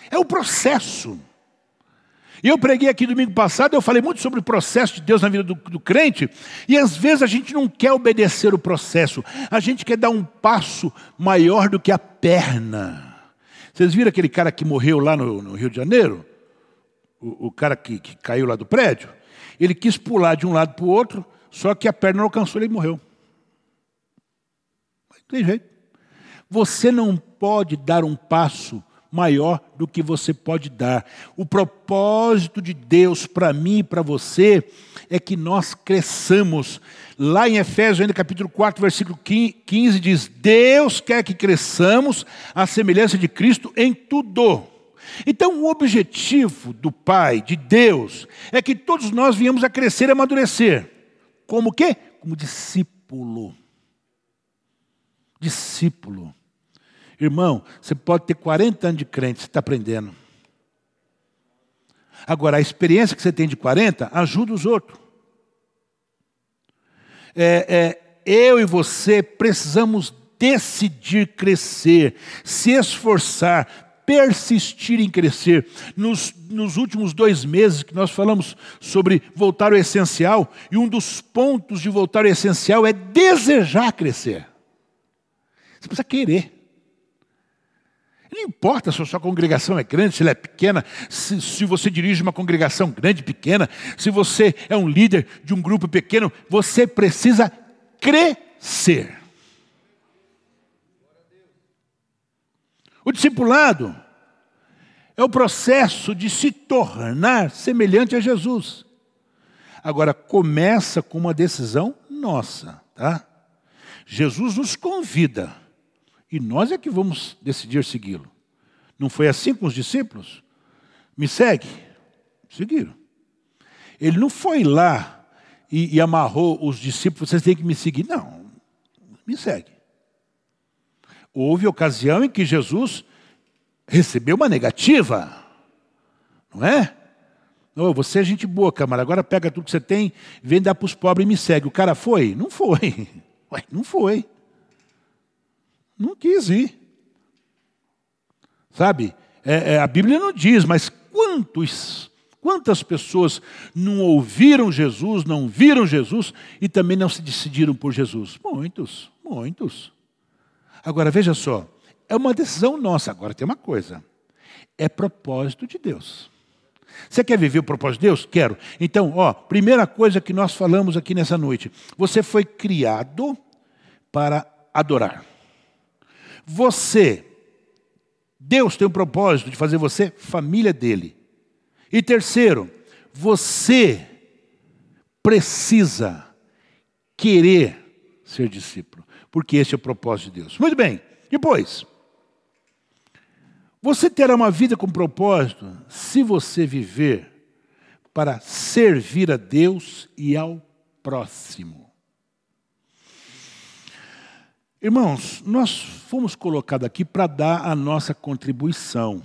É o processo. E eu preguei aqui domingo passado, eu falei muito sobre o processo de Deus na vida do, do, crente, e às vezes a gente não quer obedecer o processo, a gente quer dar um passo maior do que a perna. Vocês viram aquele cara que morreu lá no, no Rio de Janeiro? O, o cara que, que, caiu lá do prédio? Ele quis pular de um lado para o outro, só que a perna não alcançou, ele morreu. Não tem jeito. Você não pode dar um passo maior do que você pode dar. O propósito de Deus para mim e para você é que nós cresçamos. Lá em Efésios, ainda capítulo 4, versículo 15, diz: Deus quer que cresçamos à semelhança de Cristo em tudo. Então, o objetivo do Pai, de Deus, é que todos nós viemos a crescer e amadurecer. Como quê? Como discípulo. Discípulo. Irmão, você pode ter 40 anos de crente, você está aprendendo. Agora, a experiência que você tem de 40 ajuda os outros. É, é, eu e você precisamos decidir crescer, se esforçar, persistir em crescer. Nos, nos últimos dois meses que nós falamos sobre voltar ao essencial, e um dos pontos de voltar ao essencial é desejar crescer. Você precisa querer. Não importa se a sua congregação é grande, se ela é pequena, se, se, você dirige uma congregação grande, pequena, se você é um líder de um grupo pequeno, você precisa crescer. O discipulado é o processo de se tornar semelhante a Jesus. Agora, começa com uma decisão nossa, tá? Jesus nos convida e nós é que vamos decidir segui-lo. Não foi assim com os discípulos? Me segue. Seguiram. Ele não foi lá e, e, amarrou os discípulos, vocês têm que me seguir. Não. me segue. Houve ocasião em que Jesus recebeu uma negativa, não é? Oh, você é gente boa, câmara, agora pega tudo que você tem, vem dar para os pobres e me segue. O cara foi? Não foi. Ué, não foi. Não quis ir. Sabe? É, é, a Bíblia não diz, mas quantos, quantas pessoas não ouviram Jesus, não viram Jesus e também não se decidiram por Jesus? Muitos, muitos. Agora veja só, é uma decisão nossa. Agora tem uma coisa: é propósito de Deus. Você quer viver o propósito de Deus? Quero. Então, ó, primeira coisa que nós falamos aqui nessa noite: você foi criado para adorar. Você, Deus tem o propósito de fazer você família dele. E terceiro, você precisa querer ser discípulo, porque esse é o propósito de Deus. Muito bem, depois. Você terá uma vida com propósito se você viver para servir a Deus e ao próximo. Irmãos, nós fomos colocados aqui para dar a nossa contribuição.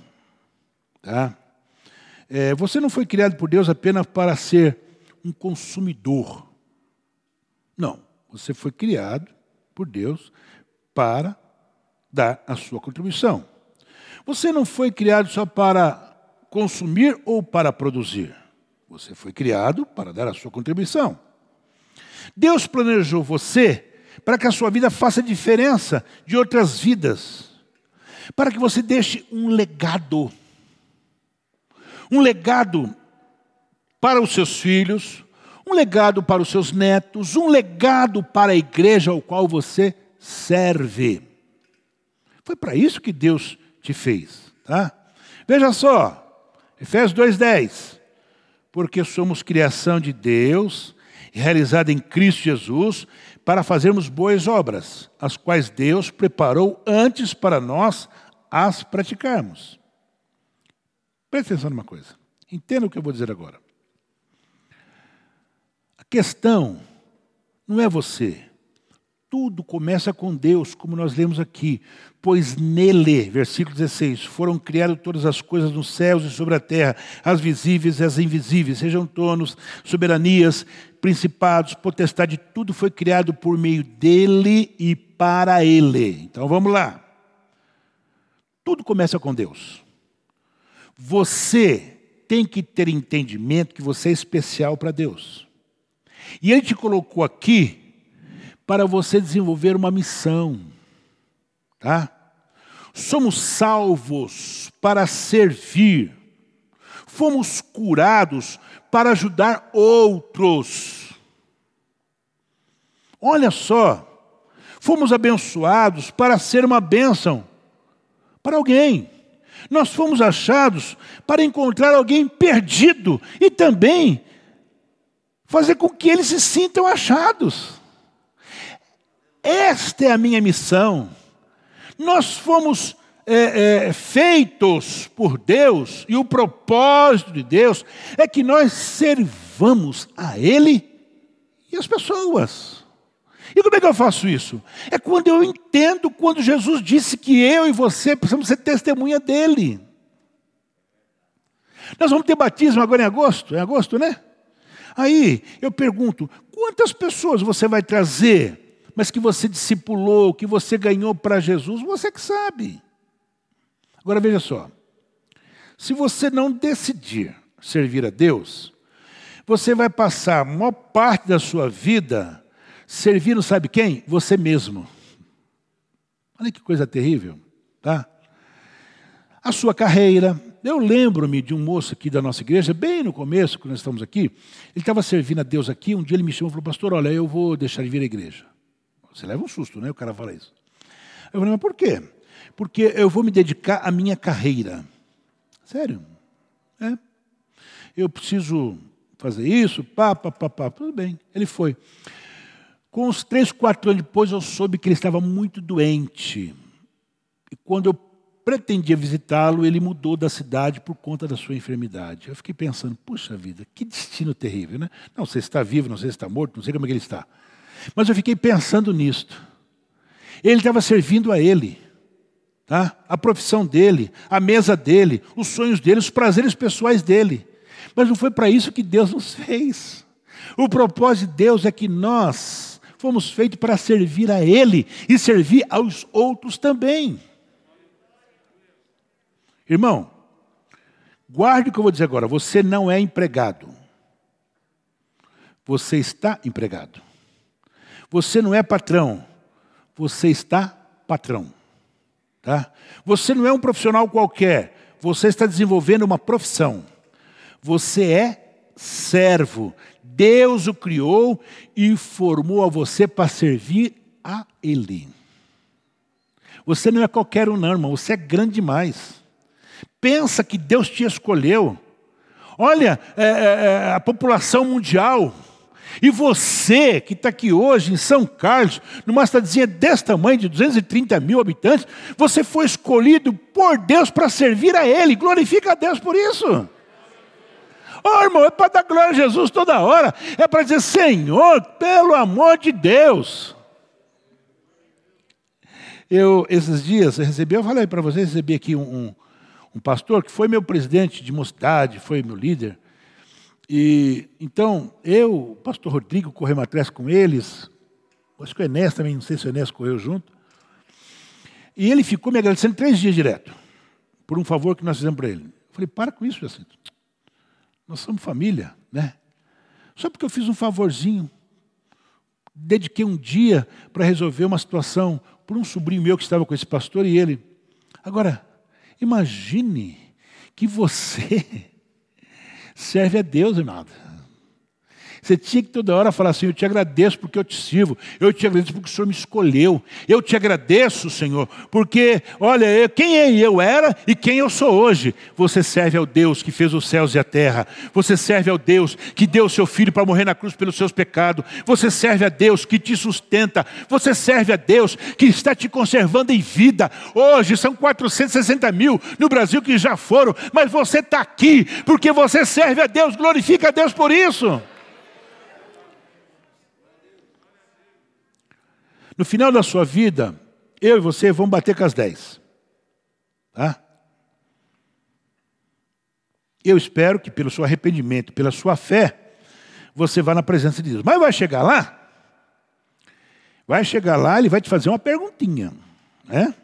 Tá? É, você não foi criado por Deus apenas para ser um consumidor. Não, você foi criado por Deus para dar a sua contribuição. Você não foi criado só para consumir ou para produzir. Você foi criado para dar a sua contribuição. Deus planejou você para que a sua vida faça diferença de outras vidas, para que você deixe um legado. Um legado para os seus filhos, um legado para os seus netos, um legado para a igreja ao qual você serve. Foi para isso que Deus te fez. Tá? Veja só, Efésios 2,10. Porque somos criação de Deus, realizada em Cristo Jesus, para fazermos boas obras, as quais Deus preparou antes para nós as praticarmos. Preste atenção numa coisa. Entenda o que eu vou dizer agora. A questão não é você, tudo começa com Deus, como nós lemos aqui. Pois nele, versículo 16, foram criadas todas as coisas nos céus e sobre a terra, as visíveis e as invisíveis, sejam tronos, soberanias, principados, potestade, tudo foi criado por meio dele e para ele. Então vamos lá. Tudo começa com Deus. Você tem que ter entendimento que você é especial para Deus. E ele te colocou aqui para você desenvolver uma missão, tá? Somos salvos para servir. Fomos curados para ajudar outros. Olha só, fomos abençoados para ser uma bênção para alguém. Nós fomos achados para encontrar alguém perdido e também fazer com que eles se sintam achados. Esta é a minha missão. Nós fomos é, é, feitos por Deus, e o propósito de Deus é que nós servamos a Ele e as pessoas. E como é que eu faço isso? É quando eu entendo quando Jesus disse que eu e você precisamos ser testemunha dele. Nós vamos ter batismo agora em agosto, em agosto, né? Aí eu pergunto: quantas pessoas você vai trazer mas que você discipulou, que você ganhou para Jesus, você que sabe. Agora veja só: se você não decidir servir a Deus, você vai passar a maior parte da sua vida servindo, sabe quem? Você mesmo. Olha que coisa terrível, tá? A sua carreira. Eu lembro-me de um moço aqui da nossa igreja, bem no começo, quando nós estamos aqui, ele estava servindo a Deus aqui, um dia ele me chamou e falou, pastor, olha, eu vou deixar de vir à igreja. Você leva um susto, né? O cara fala isso. Eu falei, mas por quê? Porque eu vou me dedicar à minha carreira. Sério? É. Eu preciso fazer isso, pá, pá, pá, pá. Tudo bem. Ele foi. Com uns três, quatro anos depois, eu soube que ele estava muito doente. E quando eu pretendia visitá-lo, ele mudou da cidade por conta da sua enfermidade. Eu fiquei pensando, puxa vida, que destino terrível, né? Não sei se está vivo, não sei se está morto, não sei como é que ele está. Mas eu fiquei pensando nisto. Ele estava servindo a ele. Tá? A profissão dele, a mesa dele, os sonhos dele, os prazeres pessoais dele. Mas não foi para isso que Deus nos fez. O propósito de Deus é que nós fomos feitos para servir a Ele e servir aos outros também. Irmão, guarde o que eu vou dizer agora. Você não é empregado. Você está empregado. Você não é patrão. Você está patrão. Tá? Você não é um profissional qualquer. Você está desenvolvendo uma profissão. Você é servo. Deus o criou e formou a você para servir a Ele. Você não é qualquer um, não, irmão. Você é grande demais. Pensa que Deus te escolheu. Olha, é, é, é a população mundial. E você que está aqui hoje em São Carlos, numa cidadezinha desse tamanho, de 230 mil habitantes, você foi escolhido por Deus para servir a Ele. Glorifica a Deus por isso. Oh, irmão, é para dar glória a Jesus toda hora. É para dizer, Senhor, pelo amor de Deus. Eu, esses dias, eu recebi, eu falei para vocês, recebi aqui um, um, um, pastor que foi meu presidente de mocidade, foi meu líder. E então, eu, pastor Rodrigo, corremos atrás com eles. Acho que o Enéas também, não sei se o Enéas correu junto. E ele ficou me agradecendo três dias direto, por um favor que nós fizemos para ele. Eu falei, para com isso, Jacinto. Nós somos família, né? Só porque eu fiz um favorzinho, dediquei um dia para resolver uma situação por um sobrinho meu que estava com esse pastor e ele. Agora, imagine que você serve a Deus, irmão. Você tinha que toda hora falar assim: Eu te agradeço porque eu te sirvo, eu te agradeço porque o Senhor me escolheu, eu te agradeço, Senhor, porque, olha, quem eu era e quem eu sou hoje. Você serve ao Deus que fez os céus e a terra, você serve ao Deus que deu o seu filho para morrer na cruz pelos seus pecados, você serve a Deus que te sustenta, você serve a Deus que está te conservando em vida. Hoje são 460 mil no Brasil que já foram, mas você está aqui porque você serve a Deus, glorifica a Deus por isso. No final da sua vida, eu e você vamos bater com as dez. Tá? Eu espero que pelo seu arrependimento, pela sua fé, você vá na presença de Deus. Mas vai chegar lá? Vai chegar lá, ele vai te fazer uma perguntinha. Né?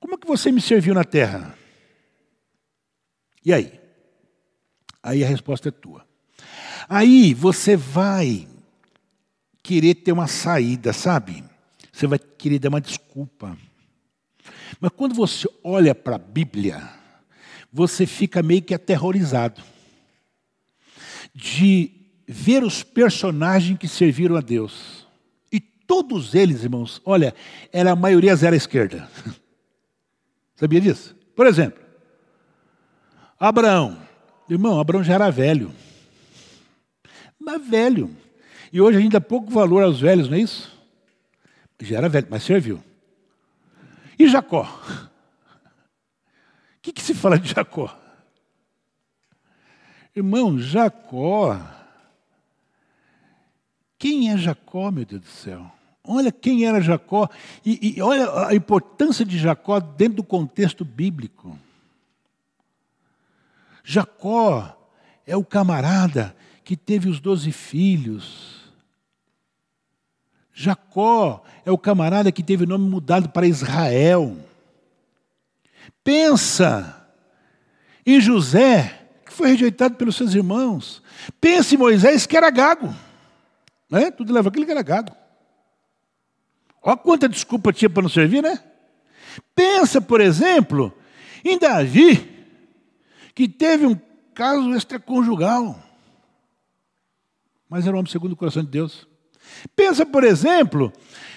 Como é que você me serviu na terra? E aí? Aí a resposta é tua. Aí você vai querer ter uma saída, sabe? Você vai querer dar uma desculpa. Mas quando você olha para a Bíblia, você fica meio que aterrorizado de ver os personagens que serviram a Deus. E todos eles, irmãos, olha, era a maioria à esquerda. Sabia disso? Por exemplo, Abraão. Irmão, Abraão já era velho. Mas velho. E hoje a gente dá pouco valor aos velhos, não é isso? Já era velho, mas serviu. E Jacó? O que, que se fala de Jacó? Irmão, Jacó. Quem é Jacó, meu Deus do céu? Olha quem era Jacó e, e, olha a importância de Jacó dentro do contexto bíblico. Jacó é o camarada que teve os doze filhos, Jacó é o camarada que teve o nome mudado para Israel. Pensa em José, que foi rejeitado pelos seus irmãos. Pensa em Moisés, que era gago. Né? Tudo leva aquele que era gago. Olha quanta desculpa tinha para não servir, né? Pensa, por exemplo, em Davi, que teve um caso extraconjugal, mas era um homem segundo o coração de Deus. Pensa, por exemplo,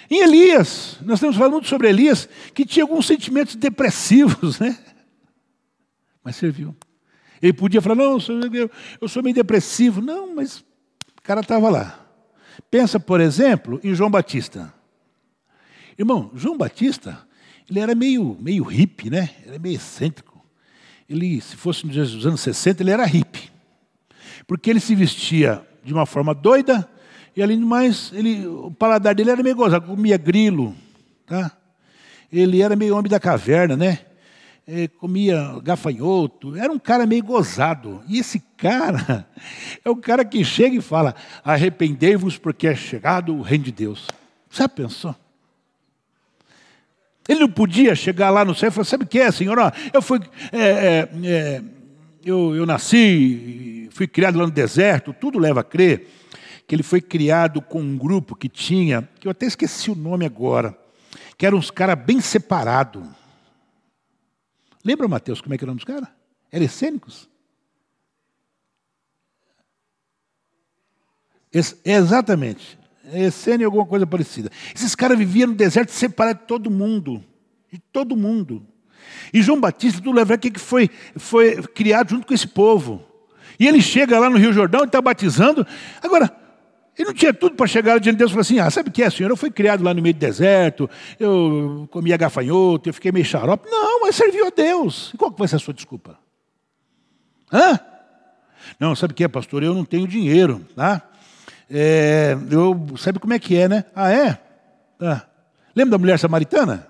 em Elias. Nós estamos falando muito sobre Elias, que tinha alguns sentimentos depressivos, né? Mas serviu. Ele podia falar, não, eu sou meio depressivo. Não, mas o cara estava lá. Pensa, por exemplo, em João Batista. Irmão, João Batista, ele era meio, meio hippie, né? Ele era meio excêntrico. Ele, se fosse nos anos 60, ele era hippie. Porque ele se vestia de uma forma doida, e além do mais, ele, o paladar dele era meio gozado, comia grilo, tá? Ele era meio homem da caverna, né? Comia gafanhoto, era um cara meio gozado. E esse cara é o cara que chega e fala: arrependei-vos porque é chegado o reino de Deus. Já pensou? Ele não podia chegar lá no céu e falar: sabe o que é, Senhor? Eu fui. É, é, é, eu, eu nasci, fui criado lá no deserto, tudo leva a crer que ele foi criado com um grupo que tinha, que eu até esqueci o nome agora, que eram uns caras bem separados. Lembra, Mateus, como é que era o nome dos caras? Eram essênicos? exatamente. Essênio alguma coisa parecida. Esses caras viviam no deserto separados de todo mundo. De todo mundo. E João Batista, tu leva que foi, foi criado junto com esse povo. E ele chega lá no Rio Jordão e está batizando. Agora, ele não tinha tudo para chegar diante de Deus e falar assim: ah, sabe o que é, senhor? Eu fui criado lá no meio do deserto, eu comia gafanhoto, eu fiquei meio xarope. Não, mas serviu a Deus. E qual que vai ser a sua desculpa? Hã? Não, sabe o que é, pastor? Eu não tenho dinheiro, tá? É, eu, sabe como é que é, né? Ah, é? Ah. Lembra da mulher samaritana?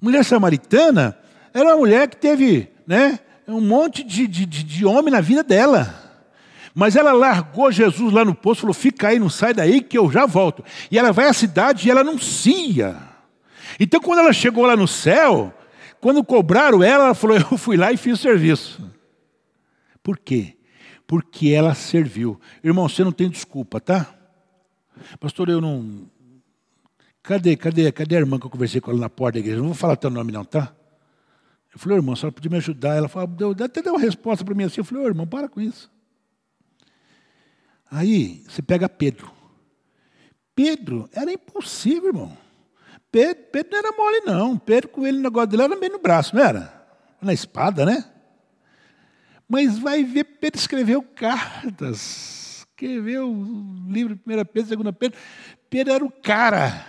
A mulher samaritana era uma mulher que teve né, um monte de, de, de homem na vida dela. Mas ela largou Jesus lá no poço, falou: fica aí, não sai daí, que eu já volto. E ela vai à cidade e ela anuncia. Então, quando ela chegou lá no céu, quando cobraram ela, ela falou: eu fui lá e fiz o serviço. Por quê? porque ela serviu. Irmão, você não tem desculpa, tá? Pastor, eu não. Cadê, cadê, cadê a irmã que eu conversei com ela na porta da igreja? Não vou falar teu nome, não, tá? Eu falei, irmão, a senhora podia me ajudar? Ela falou, até deu uma resposta para mim assim. Eu falei, irmão, para com isso. Aí você pega Pedro. Pedro era impossível, irmão. Pedro, Pedro não era mole, não. Pedro com ele, o negócio dele era bem no braço, não era? Na espada, né? Mas vai ver, Pedro escreveu cartas, escreveu o livro 1 Pedro, 2 Pedro. Pedro era o cara.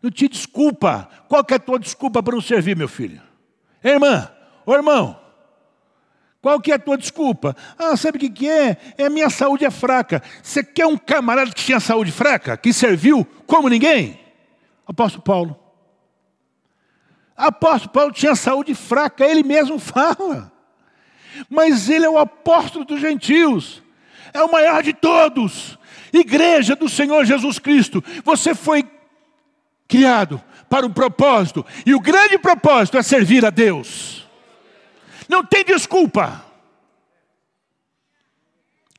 Não tinha desculpa. Qual que é a tua desculpa para não servir, meu filho? Irmã, ô irmão, qual que é a tua desculpa? Ah, sabe o que, que é? É minha saúde é fraca. Você quer um camarada que tinha saúde fraca? Que serviu como ninguém? Apóstolo Paulo. Apóstolo Paulo tinha saúde fraca, ele mesmo fala mas ele é o apóstolo dos gentios, é o maior de todos, igreja do Senhor Jesus Cristo. Você foi criado para um propósito, e o grande propósito é servir a Deus. Não tem desculpa.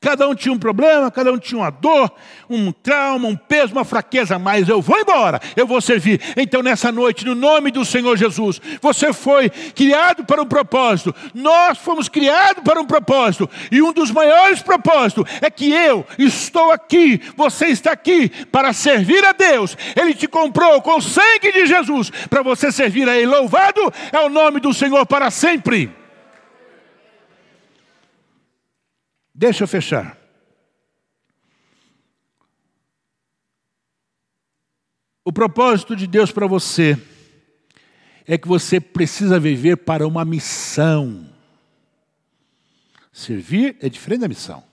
Cada um tinha um problema, cada um tinha uma dor, um trauma, um peso, uma fraqueza, mas eu vou embora, eu vou servir. Então, nessa noite, no nome do Senhor Jesus, você foi criado para um propósito, nós fomos criados para um propósito, e um dos maiores propósitos é que eu estou aqui, você está aqui para servir a Deus. Ele te comprou com o sangue de Jesus para você servir a Ele. Louvado é o nome do Senhor para sempre. Deixa eu fechar. O propósito de Deus para você é que você precisa viver para uma missão. Servir é diferente da missão.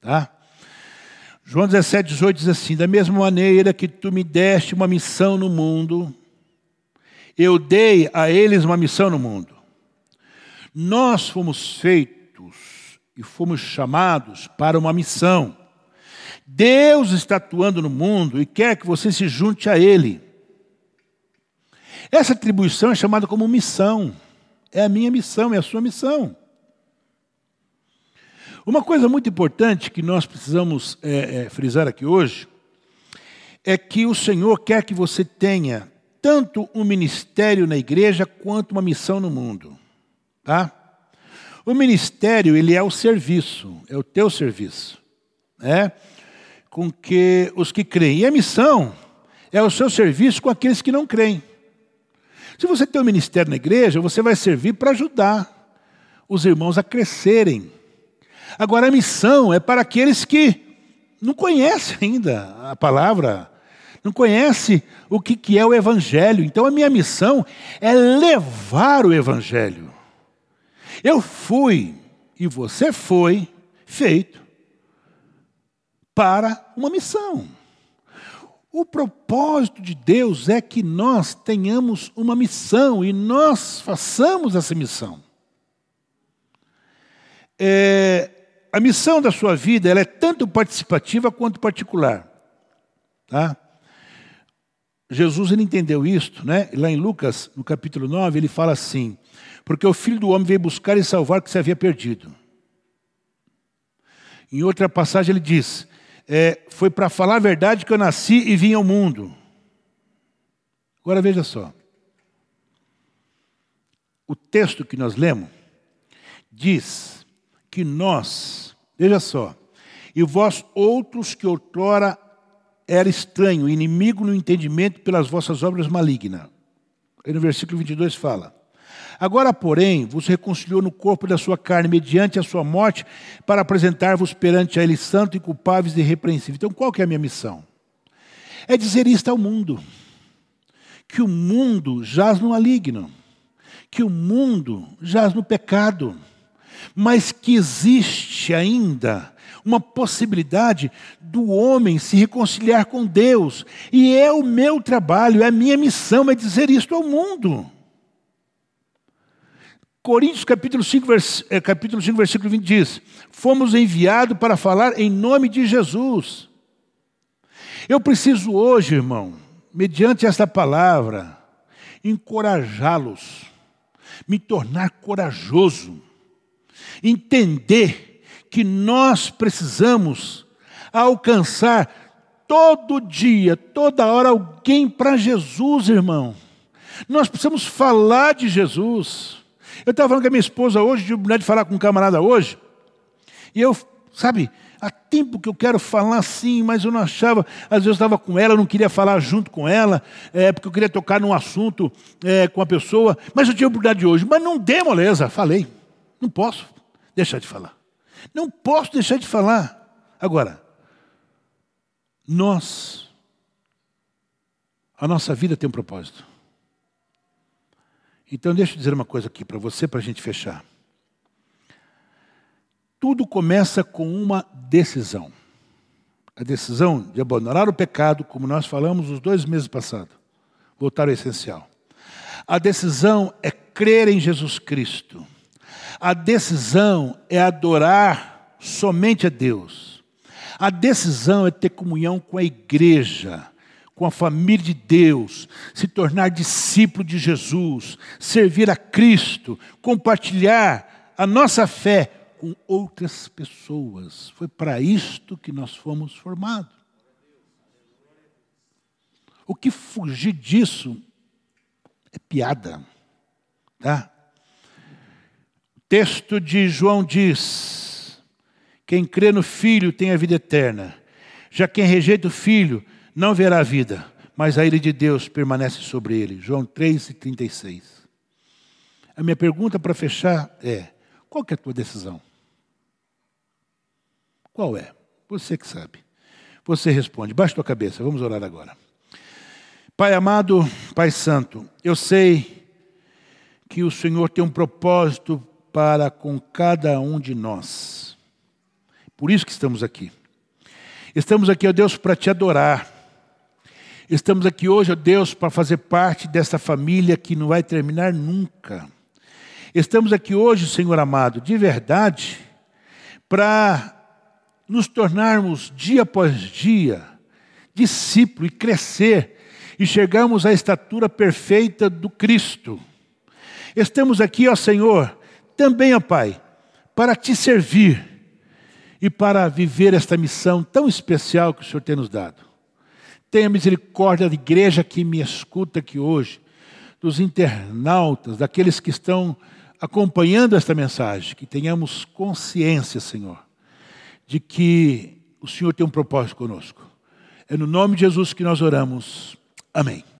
Tá? João 17, 18 diz assim: Da mesma maneira que tu me deste uma missão no mundo, eu dei a eles uma missão no mundo. Nós fomos feitos e fomos chamados para uma missão. Deus está atuando no mundo e quer que você se junte a Ele. Essa atribuição é chamada como missão. É a minha missão, é a sua missão. Uma coisa muito importante que nós precisamos é, é, frisar aqui hoje é que o Senhor quer que você tenha tanto um ministério na igreja quanto uma missão no mundo. Tá? O ministério, ele é o serviço, é o teu serviço, né? com que os que creem. E a missão é o seu serviço com aqueles que não creem. Se você tem um ministério na igreja, você vai servir para ajudar os irmãos a crescerem. Agora, a missão é para aqueles que não conhecem ainda a palavra, não conhecem o que é o Evangelho. Então, a minha missão é levar o Evangelho. Eu fui e você foi feito para uma missão. O propósito de Deus é que nós tenhamos uma missão e nós façamos essa missão. É, a missão da sua vida ela é tanto participativa quanto particular. Tá? Jesus ele entendeu isto, né? Lá em Lucas, no capítulo 9, ele fala assim: Porque o filho do homem veio buscar e salvar o que se havia perdido. Em outra passagem ele diz: é, Foi para falar a verdade que eu nasci e vim ao mundo. Agora veja só. O texto que nós lemos diz que nós, veja só, e vós outros que outrora era estranho, inimigo no entendimento pelas vossas obras malignas. Aí no versículo 22 fala: Agora, porém, vos reconciliou no corpo da sua carne, mediante a sua morte, para apresentar-vos perante a Ele santo e culpáveis e irrepreensíveis. Então, qual que é a minha missão? É dizer isto ao mundo: que o mundo jaz no maligno, que o mundo jaz no pecado, mas que existe ainda uma possibilidade do homem se reconciliar com Deus. E é o meu trabalho, é a minha missão, é dizer isto ao mundo. Coríntios capítulo 5, vers... Eh, capítulo 5, versículo 20 diz: Fomos enviados para falar em nome de Jesus. Eu preciso hoje, irmão, mediante esta palavra, encorajá-los, me tornar corajoso, entender que nós precisamos alcançar todo dia, toda hora alguém para Jesus, irmão. Nós precisamos falar de Jesus. Eu estava falando com a minha esposa hoje, de oportunidade de falar com um camarada hoje, e eu, sabe, há tempo que eu quero falar assim, mas eu não achava, às vezes eu estava com ela, eu não queria falar junto com ela, é, porque eu queria tocar num assunto é, com a pessoa, mas eu tinha oportunidade de hoje, mas não dei moleza, falei, não posso deixar de falar. Não posso deixar de falar. Agora, nós, a nossa vida tem um propósito. Então, deixa eu dizer uma coisa aqui para você, para a gente fechar. Tudo começa com uma decisão. A decisão de abandonar o pecado, como nós falamos os dois meses passados. Voltar ao essencial. A decisão é crer em Jesus Cristo. A decisão é adorar somente a Deus. A decisão é ter comunhão com a igreja, com a família de Deus, se tornar discípulo de Jesus, servir a Cristo, compartilhar a nossa fé com outras pessoas. Foi para isto que nós fomos formados. O que fugir disso é piada, tá? texto de João diz: Quem crê no Filho tem a vida eterna. Já quem rejeita o Filho não verá a vida, mas a ira de Deus permanece sobre ele. João 3,36. A minha pergunta para fechar é: qual é a tua decisão? Qual é? Você que sabe. Você responde. Baixa tua cabeça, vamos orar agora. Pai amado, Pai Santo, eu sei que o Senhor tem um propósito para com cada um de nós. Por isso que estamos aqui. Estamos aqui, ó Deus, para te adorar. Estamos aqui hoje, ó Deus, para fazer parte dessa família que não vai terminar nunca. Estamos aqui hoje, Senhor amado, de verdade, para nos tornarmos dia após dia discípulo e crescer e chegarmos à estatura perfeita do Cristo. Estamos aqui, ó Senhor, também, ó Pai, para te servir e para viver esta missão tão especial que o Senhor tem nos dado. Tenha misericórdia da igreja que me escuta aqui hoje, dos internautas, daqueles que estão acompanhando esta mensagem, que tenhamos consciência, Senhor, de que o Senhor tem um propósito conosco. É no nome de Jesus que nós oramos. Amém.